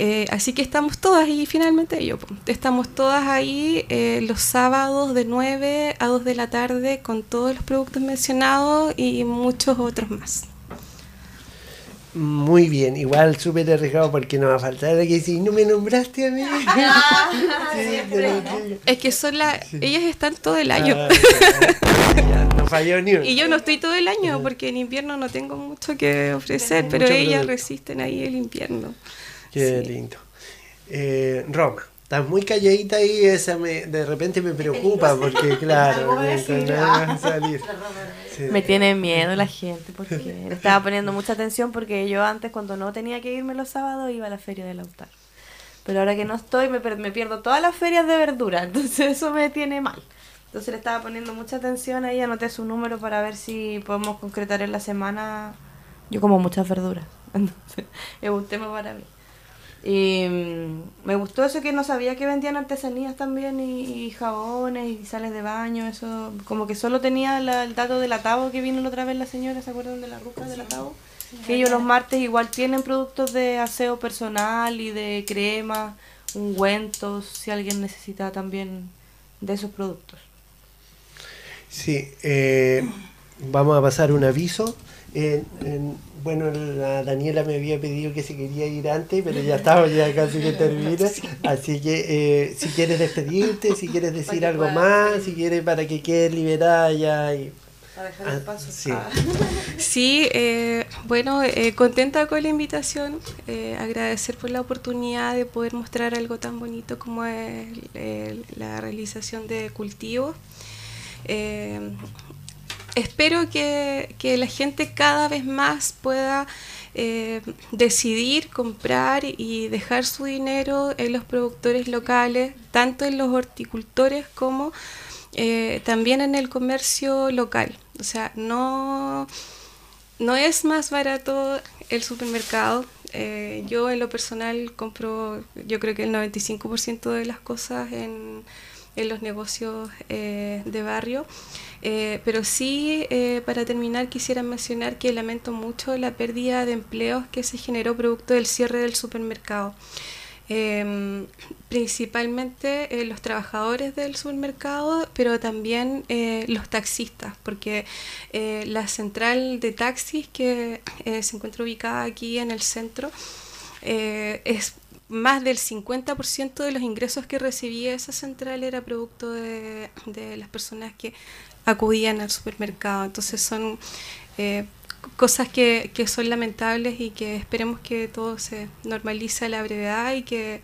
Eh, así que estamos todas y finalmente yo, estamos todas ahí eh, los sábados de 9 a 2 de la tarde con todos los productos mencionados y muchos otros más. Muy bien, igual súper arriesgado porque no va a faltar que si no me nombraste a mí. [laughs] Ah, es que son las, ellas están todo el año. Ah, no falló ni Y yo no estoy todo el año porque en invierno no tengo mucho que ofrecer, pero ellas resisten ahí el invierno. Qué lindo. Eh, Roma. Estás muy calladita ahí, esa me, de repente me preocupa [laughs] porque, claro, [laughs] Me tiene miedo la gente porque le estaba poniendo mucha atención porque yo antes cuando no tenía que irme los sábados iba a la feria del autar. Pero ahora que no estoy me, me pierdo todas las ferias de verdura, [laughs] entonces eso me tiene mal. Entonces le estaba poniendo mucha atención ahí, anoté su número para ver si podemos concretar en la semana. Yo como muchas verduras, entonces es un tema para mí. Y mm, me gustó eso que no sabía que vendían artesanías también y, jabones y sales de baño, eso como que solo tenía el dato del atavo que vino la otra vez la señora, ¿se acuerdan de la ruca del atavo? que ellos los martes igual tienen productos de aseo personal y de crema, ungüentos, si alguien necesita también de esos productos. Sí, eh, vamos a pasar un aviso. en, bueno, la Daniela me había pedido que se quería ir antes, pero ya estaba, ya casi que termina. [laughs] Así que eh, si quieres despedirte, si quieres decir algo más, si quieres para que quede liberada ya. Y, ah, sí, ah. [laughs] sí eh, bueno, eh, contenta con la invitación, agradecer por la oportunidad de poder mostrar algo tan bonito como es la realización de cultivos espero que, la gente cada vez más pueda eh, decidir comprar y dejar su dinero en los productores locales, tanto en los horticultores como eh, también en el comercio local. O sea, no, no es más barato el supermercado. Eh, yo en lo personal compro, yo creo que el 95% de las cosas en, en los negocios de barrio. Eh, pero sí, eh, para terminar, quisiera mencionar que lamento mucho la pérdida de empleos que se generó producto del cierre del supermercado. Em, principalmente eh, los trabajadores del supermercado, pero también los taxistas, porque la central de taxis que se encuentra ubicada aquí en el centro es más del 50% de los ingresos que recibía esa central era producto de las personas que acudían al supermercado. Entonces son eh, cosas que, que son lamentables y que esperemos que todo se normalice a la brevedad y que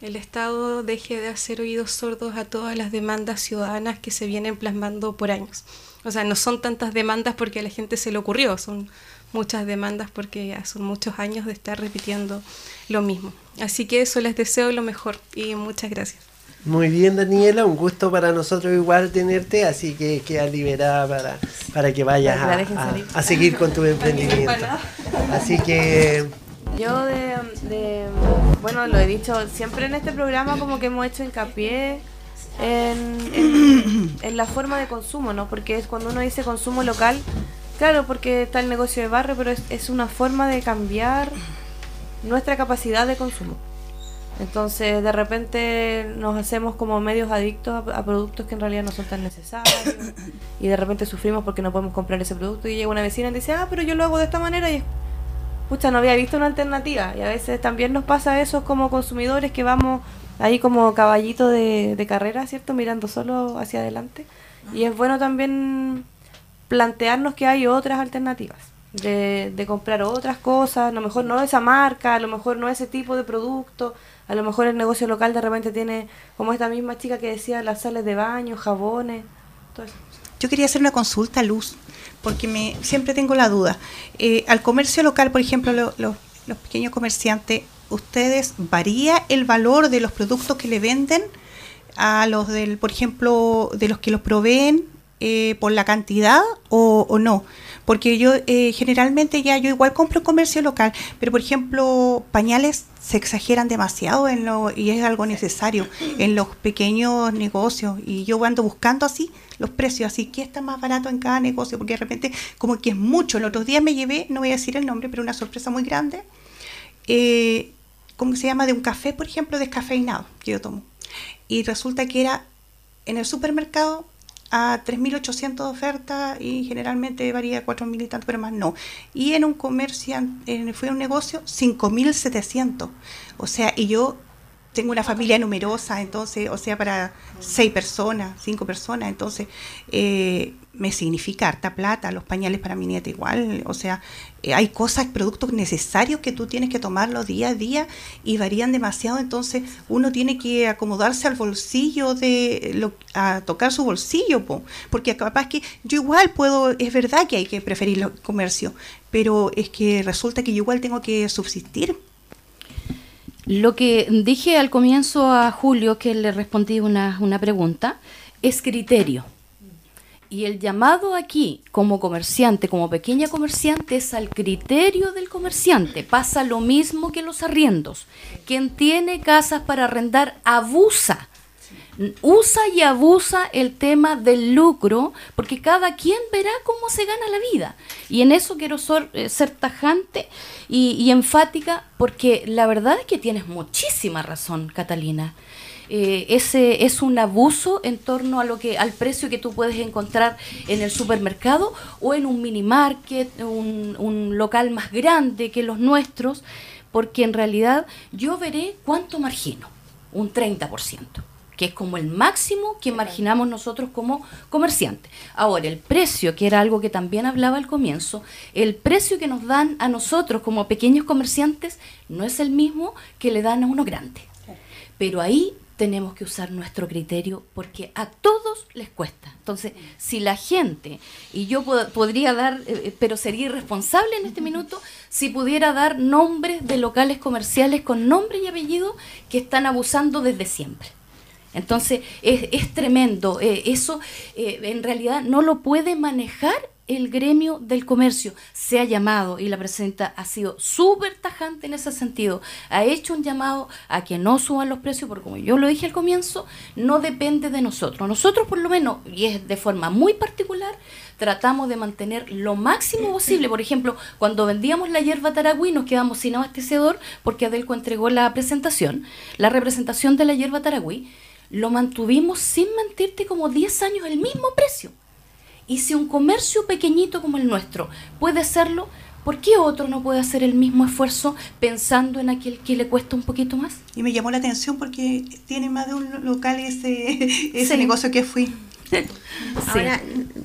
el Estado deje de hacer oídos sordos a todas las demandas ciudadanas que se vienen plasmando por años. O sea, no son tantas demandas porque a la gente se le ocurrió, son muchas demandas porque ya son muchos años de estar repitiendo lo mismo. Así que eso les deseo lo mejor y muchas gracias. Muy bien, Daniela, un gusto para nosotros igual tenerte, así que queda liberada para, para que vayas a, seguir con tu emprendimiento. Así que Yo de, de- bueno, lo he dicho siempre en este programa como que hemos hecho hincapié en, en, en la forma de consumo, ¿no? Porque es cuando uno dice consumo local, claro, porque está el negocio de barrio, pero es, una forma de cambiar nuestra capacidad de consumo. Entonces, de repente nos hacemos como medios adictos a, a productos que en realidad no son tan necesarios. Y de repente sufrimos porque no podemos comprar ese producto. Y llega una vecina y dice, ah, pero yo lo hago de esta manera. Y es, pucha, no había visto una alternativa. Y a veces también nos pasa eso como consumidores que vamos ahí como caballito de, de carrera, ¿cierto? Mirando solo hacia adelante. Y es bueno también plantearnos que hay otras alternativas. De, de comprar otras cosas, a lo mejor no esa marca, a lo mejor no ese tipo de producto, a lo mejor el negocio local de repente tiene, como esta misma chica que decía, las sales de baño, jabones, todo eso. Yo quería hacer una consulta, Luz, porque me siempre tengo la duda. Eh, al comercio local, por ejemplo, lo- lo- los pequeños comerciantes, ¿ustedes varía el valor de los productos que le venden a los del, por ejemplo, de los que los proveen eh, por la cantidad o, o no? Porque yo eh, generalmente ya yo igual compro en comercio local, pero por ejemplo pañales se exageran demasiado en lo, y es algo necesario en los pequeños negocios y yo ando buscando así los precios, así que está más barato en cada negocio, porque de repente como que es mucho. El otro día me llevé, no voy a decir el nombre, pero una sorpresa muy grande, eh, ¿cómo se llama? De un café, por ejemplo, descafeinado que yo tomo. Y resulta que era en el supermercado a 3.800 de oferta y generalmente varía a 4.000 y tanto, pero más no. Y en un comercio, en, fue un negocio, 5.700. O sea, y yo tengo una familia numerosa, entonces, o sea, para seis personas, cinco personas, entonces eh, me significa harta plata, los pañales para mi nieta igual, o sea, eh, hay cosas, productos necesarios que tú tienes que tomarlos día a día y varían demasiado, entonces uno tiene que acomodarse al bolsillo de, lo, a tocar su bolsillo, po, porque capaz que yo igual puedo, es verdad que hay que preferir el comercio, pero es que resulta que yo igual tengo que subsistir. Lo que dije al comienzo a Julio, que le respondí una, una pregunta, es criterio. Y el llamado aquí, como comerciante, como pequeña comerciante, es al criterio del comerciante. Pasa lo mismo que los arriendos. Quien tiene casas para arrendar abusa. Usa y abusa el tema del lucro, porque cada quien verá cómo se gana la vida. Y en eso quiero ser, eh, ser tajante y, enfática, porque la verdad es que tienes muchísima razón, Catalina. Eh, ese es un abuso en torno a lo que al precio que tú puedes encontrar en el supermercado o en un mini market, un, un local más grande que los nuestros, porque en realidad yo veré cuánto margino, un 30%, que es como el máximo que marginamos nosotros como comerciantes. Ahora, el precio, que era algo que también hablaba al comienzo, el precio que nos dan a nosotros como pequeños comerciantes no es el mismo que le dan a uno grande. Pero ahí tenemos que usar nuestro criterio porque a todos les cuesta. Entonces, si la gente, y yo pod- podría dar, eh, pero sería irresponsable en este minuto, si pudiera dar nombres de locales comerciales con nombre y apellido que están abusando desde siempre. Entonces, es, es tremendo. eh, eso eh, en realidad no lo puede manejar el gremio del comercio. Se ha llamado y la presidenta ha sido súper tajante en ese sentido. Ha hecho un llamado a que no suban los precios, porque como yo lo dije al comienzo, no depende de nosotros. Nosotros por lo menos, y es de forma muy particular, tratamos de mantener lo máximo posible. Por ejemplo, cuando vendíamos la hierba taragüí nos quedamos sin abastecedor porque Adelco entregó la presentación, la representación de la hierba taragüí, lo mantuvimos sin mentirte como 10 años el mismo precio. Y si un comercio pequeñito como el nuestro puede hacerlo, ¿por qué otro no puede hacer el mismo esfuerzo pensando en aquel que le cuesta un poquito más? Y me llamó la atención porque tiene más de un local ese, [laughs] ese Sí. negocio que fui. Ahora,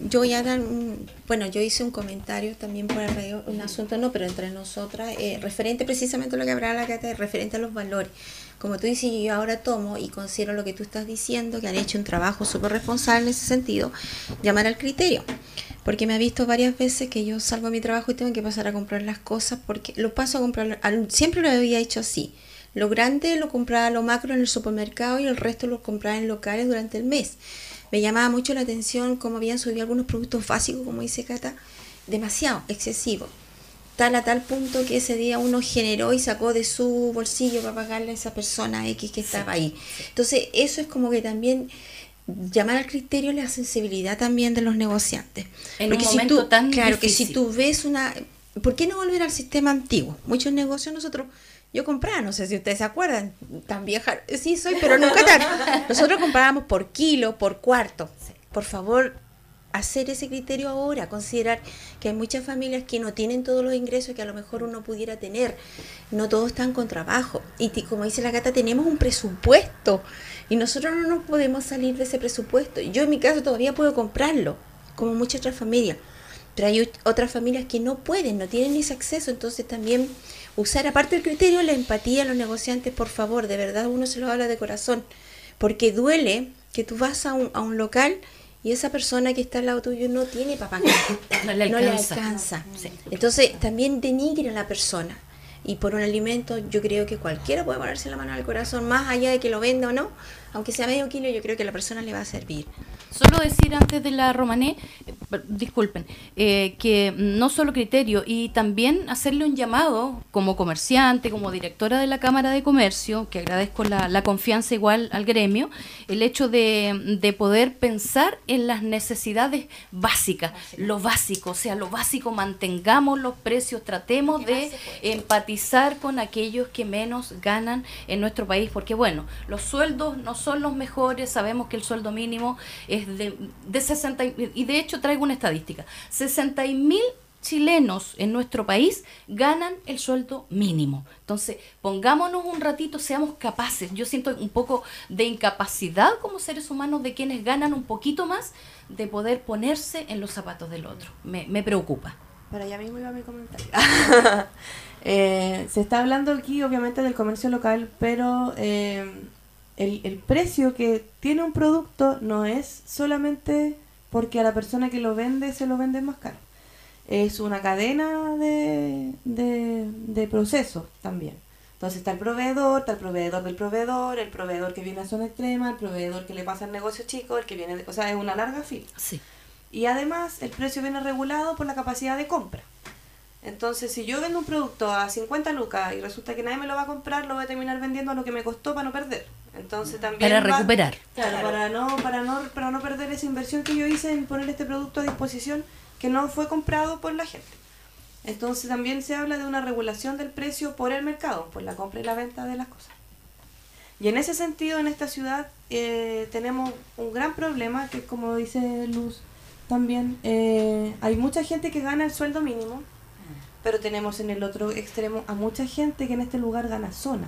yo voy a dar un- bueno, yo hice un comentario también por el radio, un asunto no, pero entre nosotras, eh, referente precisamente a lo que hablaba la Cata, referente a los valores. Como tú dices, yo ahora tomo y considero lo que tú estás diciendo, que han hecho un trabajo súper responsable en ese sentido, llamar al criterio. Porque me ha visto varias veces que yo salgo a mi trabajo y tengo que pasar a comprar las cosas porque lo paso a comprar, siempre lo había hecho así. Lo grande lo compraba lo macro en el supermercado y el resto lo compraba en locales durante el mes. Me llamaba mucho la atención cómo habían subido algunos productos básicos, como dice Cata, demasiado, excesivo tal a tal punto que ese día uno generó y sacó de su bolsillo para pagarle a esa persona X que estaba ahí. Entonces, eso es como que también llamar al criterio la sensibilidad también de los negociantes. En un momento tan Claro, que si tú ves una... ¿Por qué no volver al sistema antiguo? Muchos negocios nosotros... Yo compraba, no sé si ustedes se acuerdan, tan vieja, sí soy, pero nunca tan. [laughs] Nosotros comprábamos por kilo, por cuarto. Por favor, hacer ese criterio ahora, considerar que hay muchas familias que no tienen todos los ingresos que a lo mejor uno pudiera tener, no todos están con trabajo. Y como dice la gata, tenemos un presupuesto. Y nosotros no nos podemos salir de ese presupuesto. Yo en mi caso todavía puedo comprarlo, como muchas otras familias, pero hay otras familias que no pueden, no tienen ese acceso, entonces también usar aparte del criterio la empatía a los negociantes, por favor, de verdad uno se lo habla de corazón, porque duele que tú vas a un, a un local y esa persona que está al lado tuyo no tiene papá [coughs] no le alcanza. Entonces también denigre a la persona. Y por un alimento yo creo que cualquiera puede ponerse la mano al corazón, más allá de que lo venda o no, aunque sea medio kilo, yo creo que a la persona le va a servir. Solo decir antes de la romané, eh, disculpen, eh, que no solo criterio y también hacerle un llamado como comerciante, como directora de la Cámara de Comercio, que agradezco la, confianza igual al gremio, el hecho de, de, poder pensar en las necesidades básicas, lo básico, o sea, lo básico, mantengamos los precios, tratemos de empatizar con aquellos que menos ganan en nuestro país, porque bueno, los sueldos no son los mejores, sabemos que el sueldo mínimo es de, de 60, y de hecho traigo una estadística, 60 mil chilenos en nuestro país ganan el sueldo mínimo. Entonces, pongámonos un ratito, seamos capaces. Yo siento un poco de incapacidad como seres humanos de quienes ganan un poquito más de poder ponerse en los zapatos del otro. Me, me preocupa. Para allá mismo iba mi comentario. [laughs] eh, se está hablando aquí obviamente del comercio local, pero eh, el, el precio que tiene un producto no es solamente porque a la persona que lo vende se lo vende más caro. Es una cadena de, de, de procesos también. Entonces está el proveedor, está el proveedor del proveedor, el proveedor que viene a zona extrema, el proveedor que le pasa el negocio chico, el que viene, de, o sea, es una larga fila. Sí. Y además el precio viene regulado por la capacidad de compra. Entonces, si yo vendo un producto a 50 lucas y resulta que nadie me lo va a comprar, lo voy a terminar vendiendo a lo que me costó para no perder. Entonces también para recuperar. Claro, claro, para no para no para no perder esa inversión que yo hice en poner este producto a disposición que no fue comprado por la gente. Entonces también se habla de una regulación del precio por el mercado, por la compra y la venta de las cosas. Y en ese sentido, en esta ciudad eh, tenemos un gran problema, que como dice Luz también, eh, hay mucha gente que gana el sueldo mínimo, pero tenemos en el otro extremo a mucha gente que en este lugar gana zona.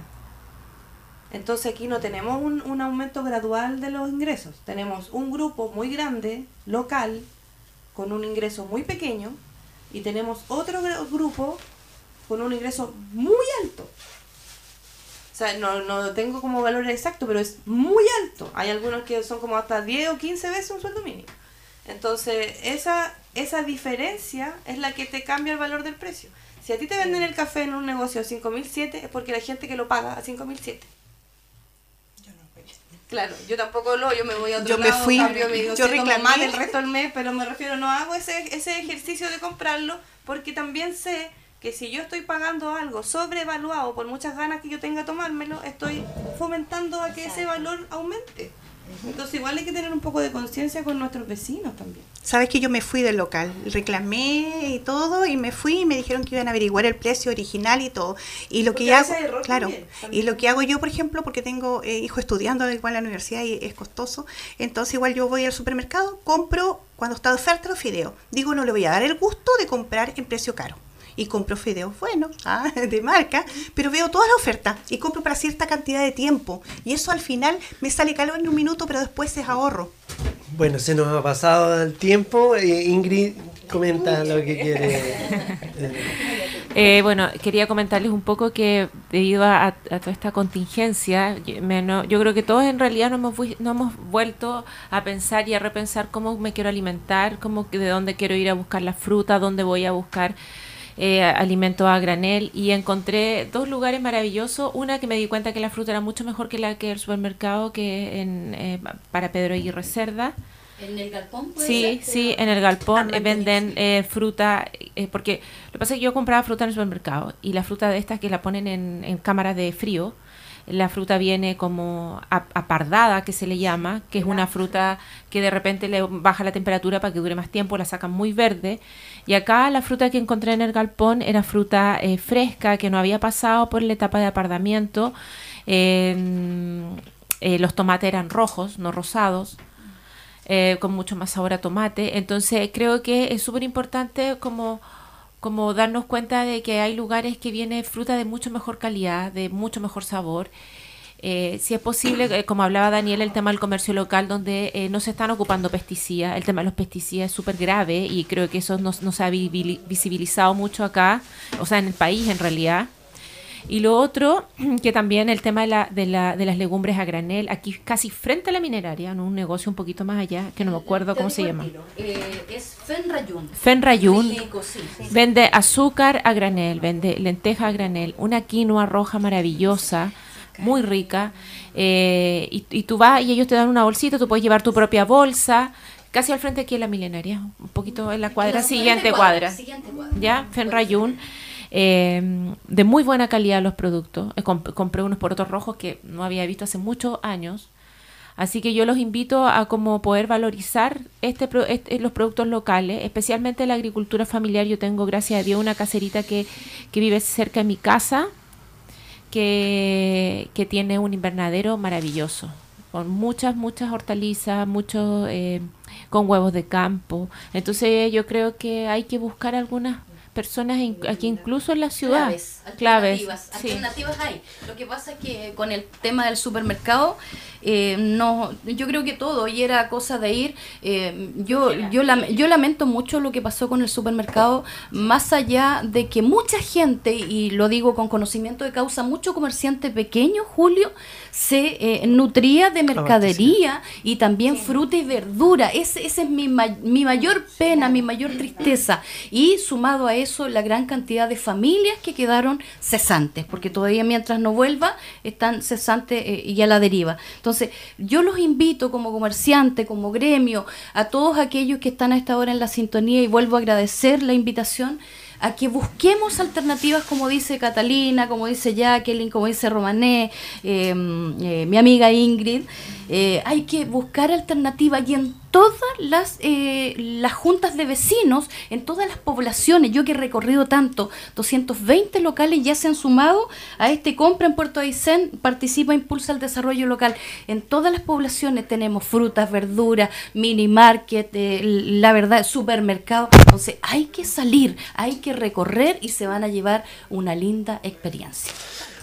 Entonces aquí no tenemos un, un, aumento gradual de los ingresos. Tenemos un grupo muy grande, local, con un ingreso muy pequeño, y tenemos otro grupo con un ingreso muy alto. O sea, no, no tengo como valor exacto, pero es muy alto. Hay algunos que son como hasta 10 o 15 veces un sueldo mínimo. Entonces, esa, esa diferencia es la que te cambia el valor del precio. Si a ti te venden el café en un negocio a 5.007 es porque la gente que lo paga a 5.007. Claro, yo tampoco lo, yo me voy a otro yo lado, me fui, cambio yo reclamé mal el resto del mes, pero me refiero, no hago ese, ese ejercicio de comprarlo porque también sé que si yo estoy pagando algo sobrevaluado por muchas ganas que yo tenga de tomármelo, estoy fomentando a que ese valor aumente. Entonces igual hay que tener un poco de conciencia con nuestros vecinos también. Sabes que yo me fui del local, reclamé y todo y me fui y me dijeron que iban a averiguar el precio original y todo. Y lo Porque que hago, claro, también, también. y lo que hago yo, por ejemplo, porque tengo eh, hijo estudiando igual en la universidad y es costoso, entonces igual yo voy al supermercado, compro cuando está de oferta los fideos. Digo, no le voy a dar el gusto de comprar en precio caro y compro fideos buenos, [laughs] ah, de marca, pero veo toda la oferta y compro para cierta cantidad de tiempo. Y eso al final me sale caro en un minuto, pero después es ahorro. Bueno, se nos ha pasado el tiempo. Eh, Ingrid, comenta lo que quiere. [laughs] Eh, bueno, quería comentarles un poco que debido a, toda esta contingencia, yo, creo que todos en realidad no hemos, no hemos vuelto a pensar y a repensar cómo me quiero alimentar, cómo, de dónde quiero ir a buscar la fruta, dónde voy a buscar eh, alimentos a granel y encontré dos lugares maravillosos. Una que me di cuenta que la fruta era mucho mejor que la que el supermercado, que en, eh, para Pedro Aguirre Cerda ¿En el galpón? Sí, sí, en el galpón eh, venden eh, fruta, eh, porque lo que pasa es que yo compraba fruta en el supermercado y la fruta de estas que la ponen en, en cámaras de frío, la fruta viene como apardada, que se le llama, que es una fruta que de repente le baja la temperatura para que dure más tiempo, la sacan muy verde. Y acá la fruta que encontré en el galpón era fruta fresca, que no había pasado por la etapa de apardamiento. los tomates eran rojos, no rosados. Eh, con mucho más sabor a tomate. Entonces creo que es súper importante como, como darnos cuenta de que hay lugares que viene fruta de mucho mejor calidad, de mucho mejor sabor. Eh, si es posible, eh, como hablaba Daniel, el tema del comercio local, donde no se están ocupando pesticidas. El tema de los pesticidas es súper grave y creo que eso no, no se ha visibilizado mucho acá, o sea, en el país en realidad. Y lo otro, [clears throat] que también el tema de, la, de, la, de las legumbres a granel, aquí casi frente a la mineraria, ¿no? un negocio un poquito más allá, que no me acuerdo cómo se llama. Eh, es Fenrayun. Fenrayun. Vende azúcar a granel, vende lenteja a granel, una quinoa roja maravillosa, muy rica. Eh, y, y, tú vas y ellos te dan una bolsita, tú puedes llevar tu propia bolsa casi al frente aquí en la milenaria, un poquito en la cuadra, siguiente, cuadra, siguiente cuadra, ¿ya? Fenrayun. Eh, de muy buena calidad los productos. Eh, compré unos porotos rojos que no había visto hace muchos años. Así que yo los invito a como poder valorizar este, este, los productos locales, especialmente la agricultura familiar. Yo tengo, gracias a Dios, una caserita que, que vive cerca de mi casa, que, que, tiene un invernadero maravilloso, con muchas, muchas hortalizas, muchos, eh, con huevos de campo. Entonces yo creo que hay que buscar algunas personas aquí incluso en la ciudad. Claves, alternativas, alternativas hay. Lo que pasa es que con el tema del supermercado, eh, no, yo creo que todo, y era cosa de ir. Eh, yo, yo, yo lamento mucho lo que pasó con el supermercado, más allá de que mucha gente, y lo digo con conocimiento de causa, mucho comerciante pequeño, Julio, se eh, nutría de mercadería y también fruta y verdura. Ese, ese es mi, mi mayor pena, mi mayor tristeza. Y sumado a eso, la gran cantidad de familias que quedaron cesantes, porque todavía mientras no vuelva, están cesantes eh, y a la deriva. Entonces, yo los invito como comerciante, como gremio, a todos aquellos que están a esta hora en la sintonía y vuelvo a agradecer la invitación a que busquemos alternativas, como dice Catalina, como dice Jacqueline, como dice Romané, em, eh, mi amiga Ingrid. Eh, hay que buscar alternativas y todas las, eh, las juntas de vecinos, en todas las poblaciones, yo que he recorrido tanto, 220 locales ya se han sumado a este compra en Puerto Aysén, participa, impulsa el desarrollo local. En todas las poblaciones tenemos frutas, verduras, mini market, eh, la verdad, supermercado. Entonces hay que salir, hay que recorrer y se van a llevar una linda experiencia.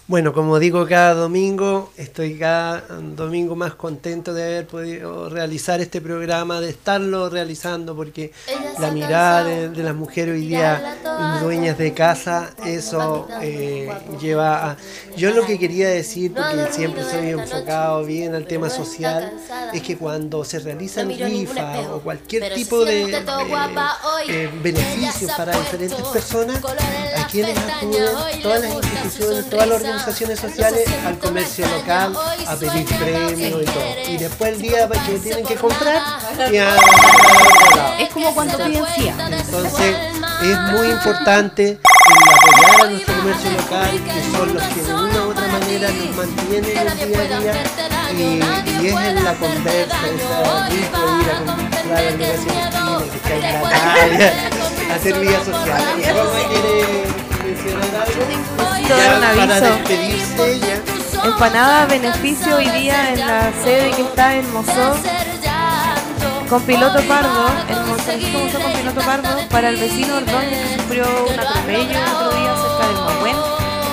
Bueno, como digo cada domingo, estoy cada domingo más contento de haber podido realizar este programa, de estarlo realizando, porque la mirada de, las mujeres hoy día dueñas de casa, eso eh, lleva a... Yo lo que quería decir, porque siempre soy enfocado bien al tema social, es que cuando se realizan rifas o cualquier tipo de eh, beneficio para diferentes personas, a quienes acuden todas las instituciones, todas las organizaciones, sociales al comercio local a pedir premios y todo. Y después el día que tienen que comprar, ya Es como cuando piden Entonces es muy importante el apoyar a nuestro comercio local, que son los que de una u otra manera nos mantienen el día a día. Y, es en la conversa, esa rico ir a comprar el negocio de que está en la calle, hacer vida social. ¿Cómo quiere todo un aviso. Empanada beneficio hoy día en la sede que está en Mozón con piloto pardo, el con piloto pardo para el vecino Ordóñez que sufrió un atropello el otro día cerca del Mahuén.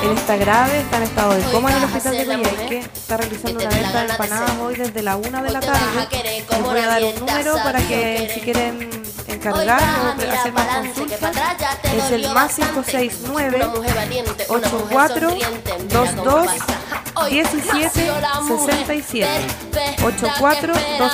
Él está grave, está en estado de coma en el hospital de Coyhaique. Está realizando una venta de empanadas hoy desde la una de la tarde. Les voy a dar un número para que si quieren encargar o hacer más consultas es el más 569 84 22 17 67 84 22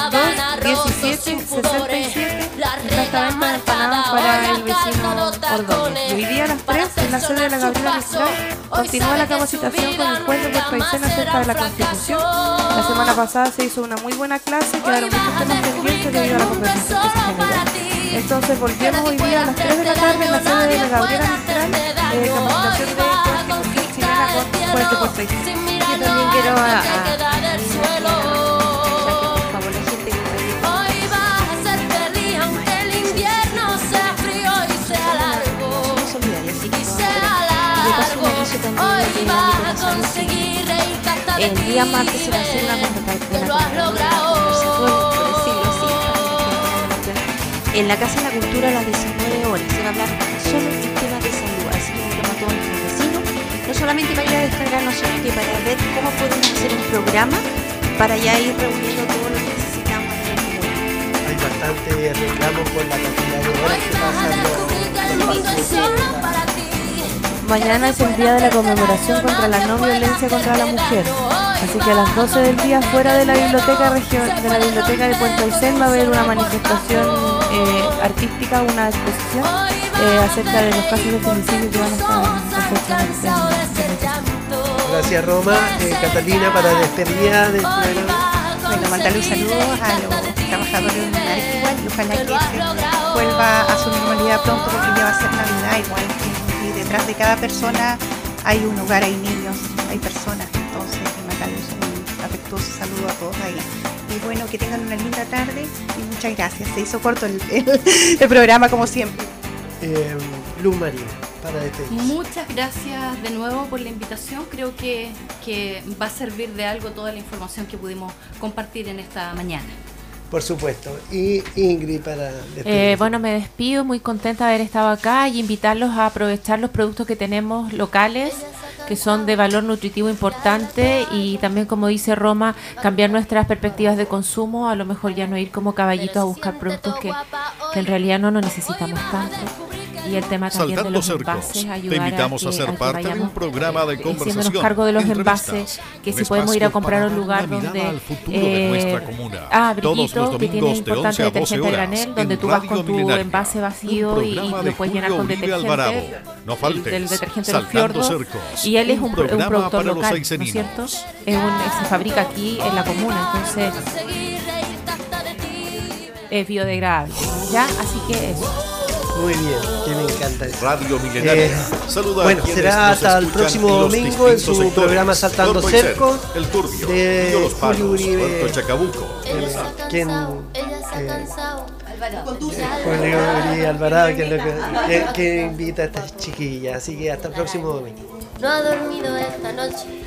17 67 está esta venta de para el vecino Ordóñez. Hoy día a las 3 en la sede de la Gabriela Mistral continúa la capacitación con el de Puerto Aysén acerca de la Constitución. La semana pasada se hizo una muy buena clase, quedaron muchos temas pendientes debido a la conversación que se generó. Entonces volvemos hoy día a las 3 de la tarde en la sede de la Gabriela Mistral, eh, capacitación de De Puerto Aysén. Yo también quiero a, la. Hoy vas a conseguir hasta de ti. día martes se va a hacer Que una lo has logrado. la. En la Casa de la Cultura a las 19 horas se va a hablar solo no solamente para ir a descargarnos, sino que para ver cómo podemos hacer un programa para ya ir reuniendo todo lo que necesitamos. Hay bastante reclamo por la cantidad de horas que pasan los. Mañana es el día de la conmemoración contra la no violencia contra la mujer. Así que a las 12 del día fuera de la biblioteca región, de la biblioteca de Puerto Aysén va a haber una manifestación eh, artística, una exposición eh, acerca de los casos de femicidio que van a estar Gracias Roma, Eh, Catalina para despedida del programa. Bueno, mandarle un saludo a los trabajadores lunares igual y ojalá que se vuelva a su normalidad pronto porque ya va a ser Navidad igual. Y, y detrás de cada persona hay un hogar, hay niños, hay personas. Entonces, mandarle un afectuoso saludo a todos ahí. Y bueno, que tengan una linda tarde y muchas gracias. Se hizo corto el, el- el programa como siempre. Eh, Luz María, para despedirse. Muchas gracias de nuevo por la invitación. Creo que, que va a servir de algo toda la información que pudimos compartir en esta mañana. Por supuesto. Y Ingrid para despedirse. Eh, bueno, me despido, muy contenta de haber estado acá y invitarlos a aprovechar los productos que tenemos locales, que son de valor nutritivo importante y también, como dice Roma, cambiar nuestras perspectivas de consumo, a lo mejor ya no ir como caballitos a buscar productos que, en realidad no nos necesitamos tanto. Y el tema también de Saltando los cercos, envases, te invitamos a, que- ser que parte de un programa de eh, conversación. cargo de los envases, que si podemos ir a comprar a un lugar donde... al futuro de nuestra comuna. ah, Todos los Brillito, que tiene domingos de 11 importante a 12 detergente a granel, donde tú vas con tu envase vacío y, y lo de puedes llenar con detergente. No faltes. Del detergente del Saltando fiordo. cercos. Y él es Un un, productor los local, ¿no es cierto? Es un, se fabrica aquí en la comuna, entonces es biodegradable. ¿Ya? Así que eso. Muy bien, que me encanta eso. Radio Milenaria. Eh, Saluda a bueno, será hasta el próximo domingo en su sectores. programa Saltando Cerco El Turbio, de Los Palos, Uribe. Puerto Chacabuco. eh, quien, Ella se ha eh, cansado. Julio Uribe Alvarado, que, es lo que, que- que invita a estas chiquillas. Así que hasta el próximo domingo. No ha dormido esta noche.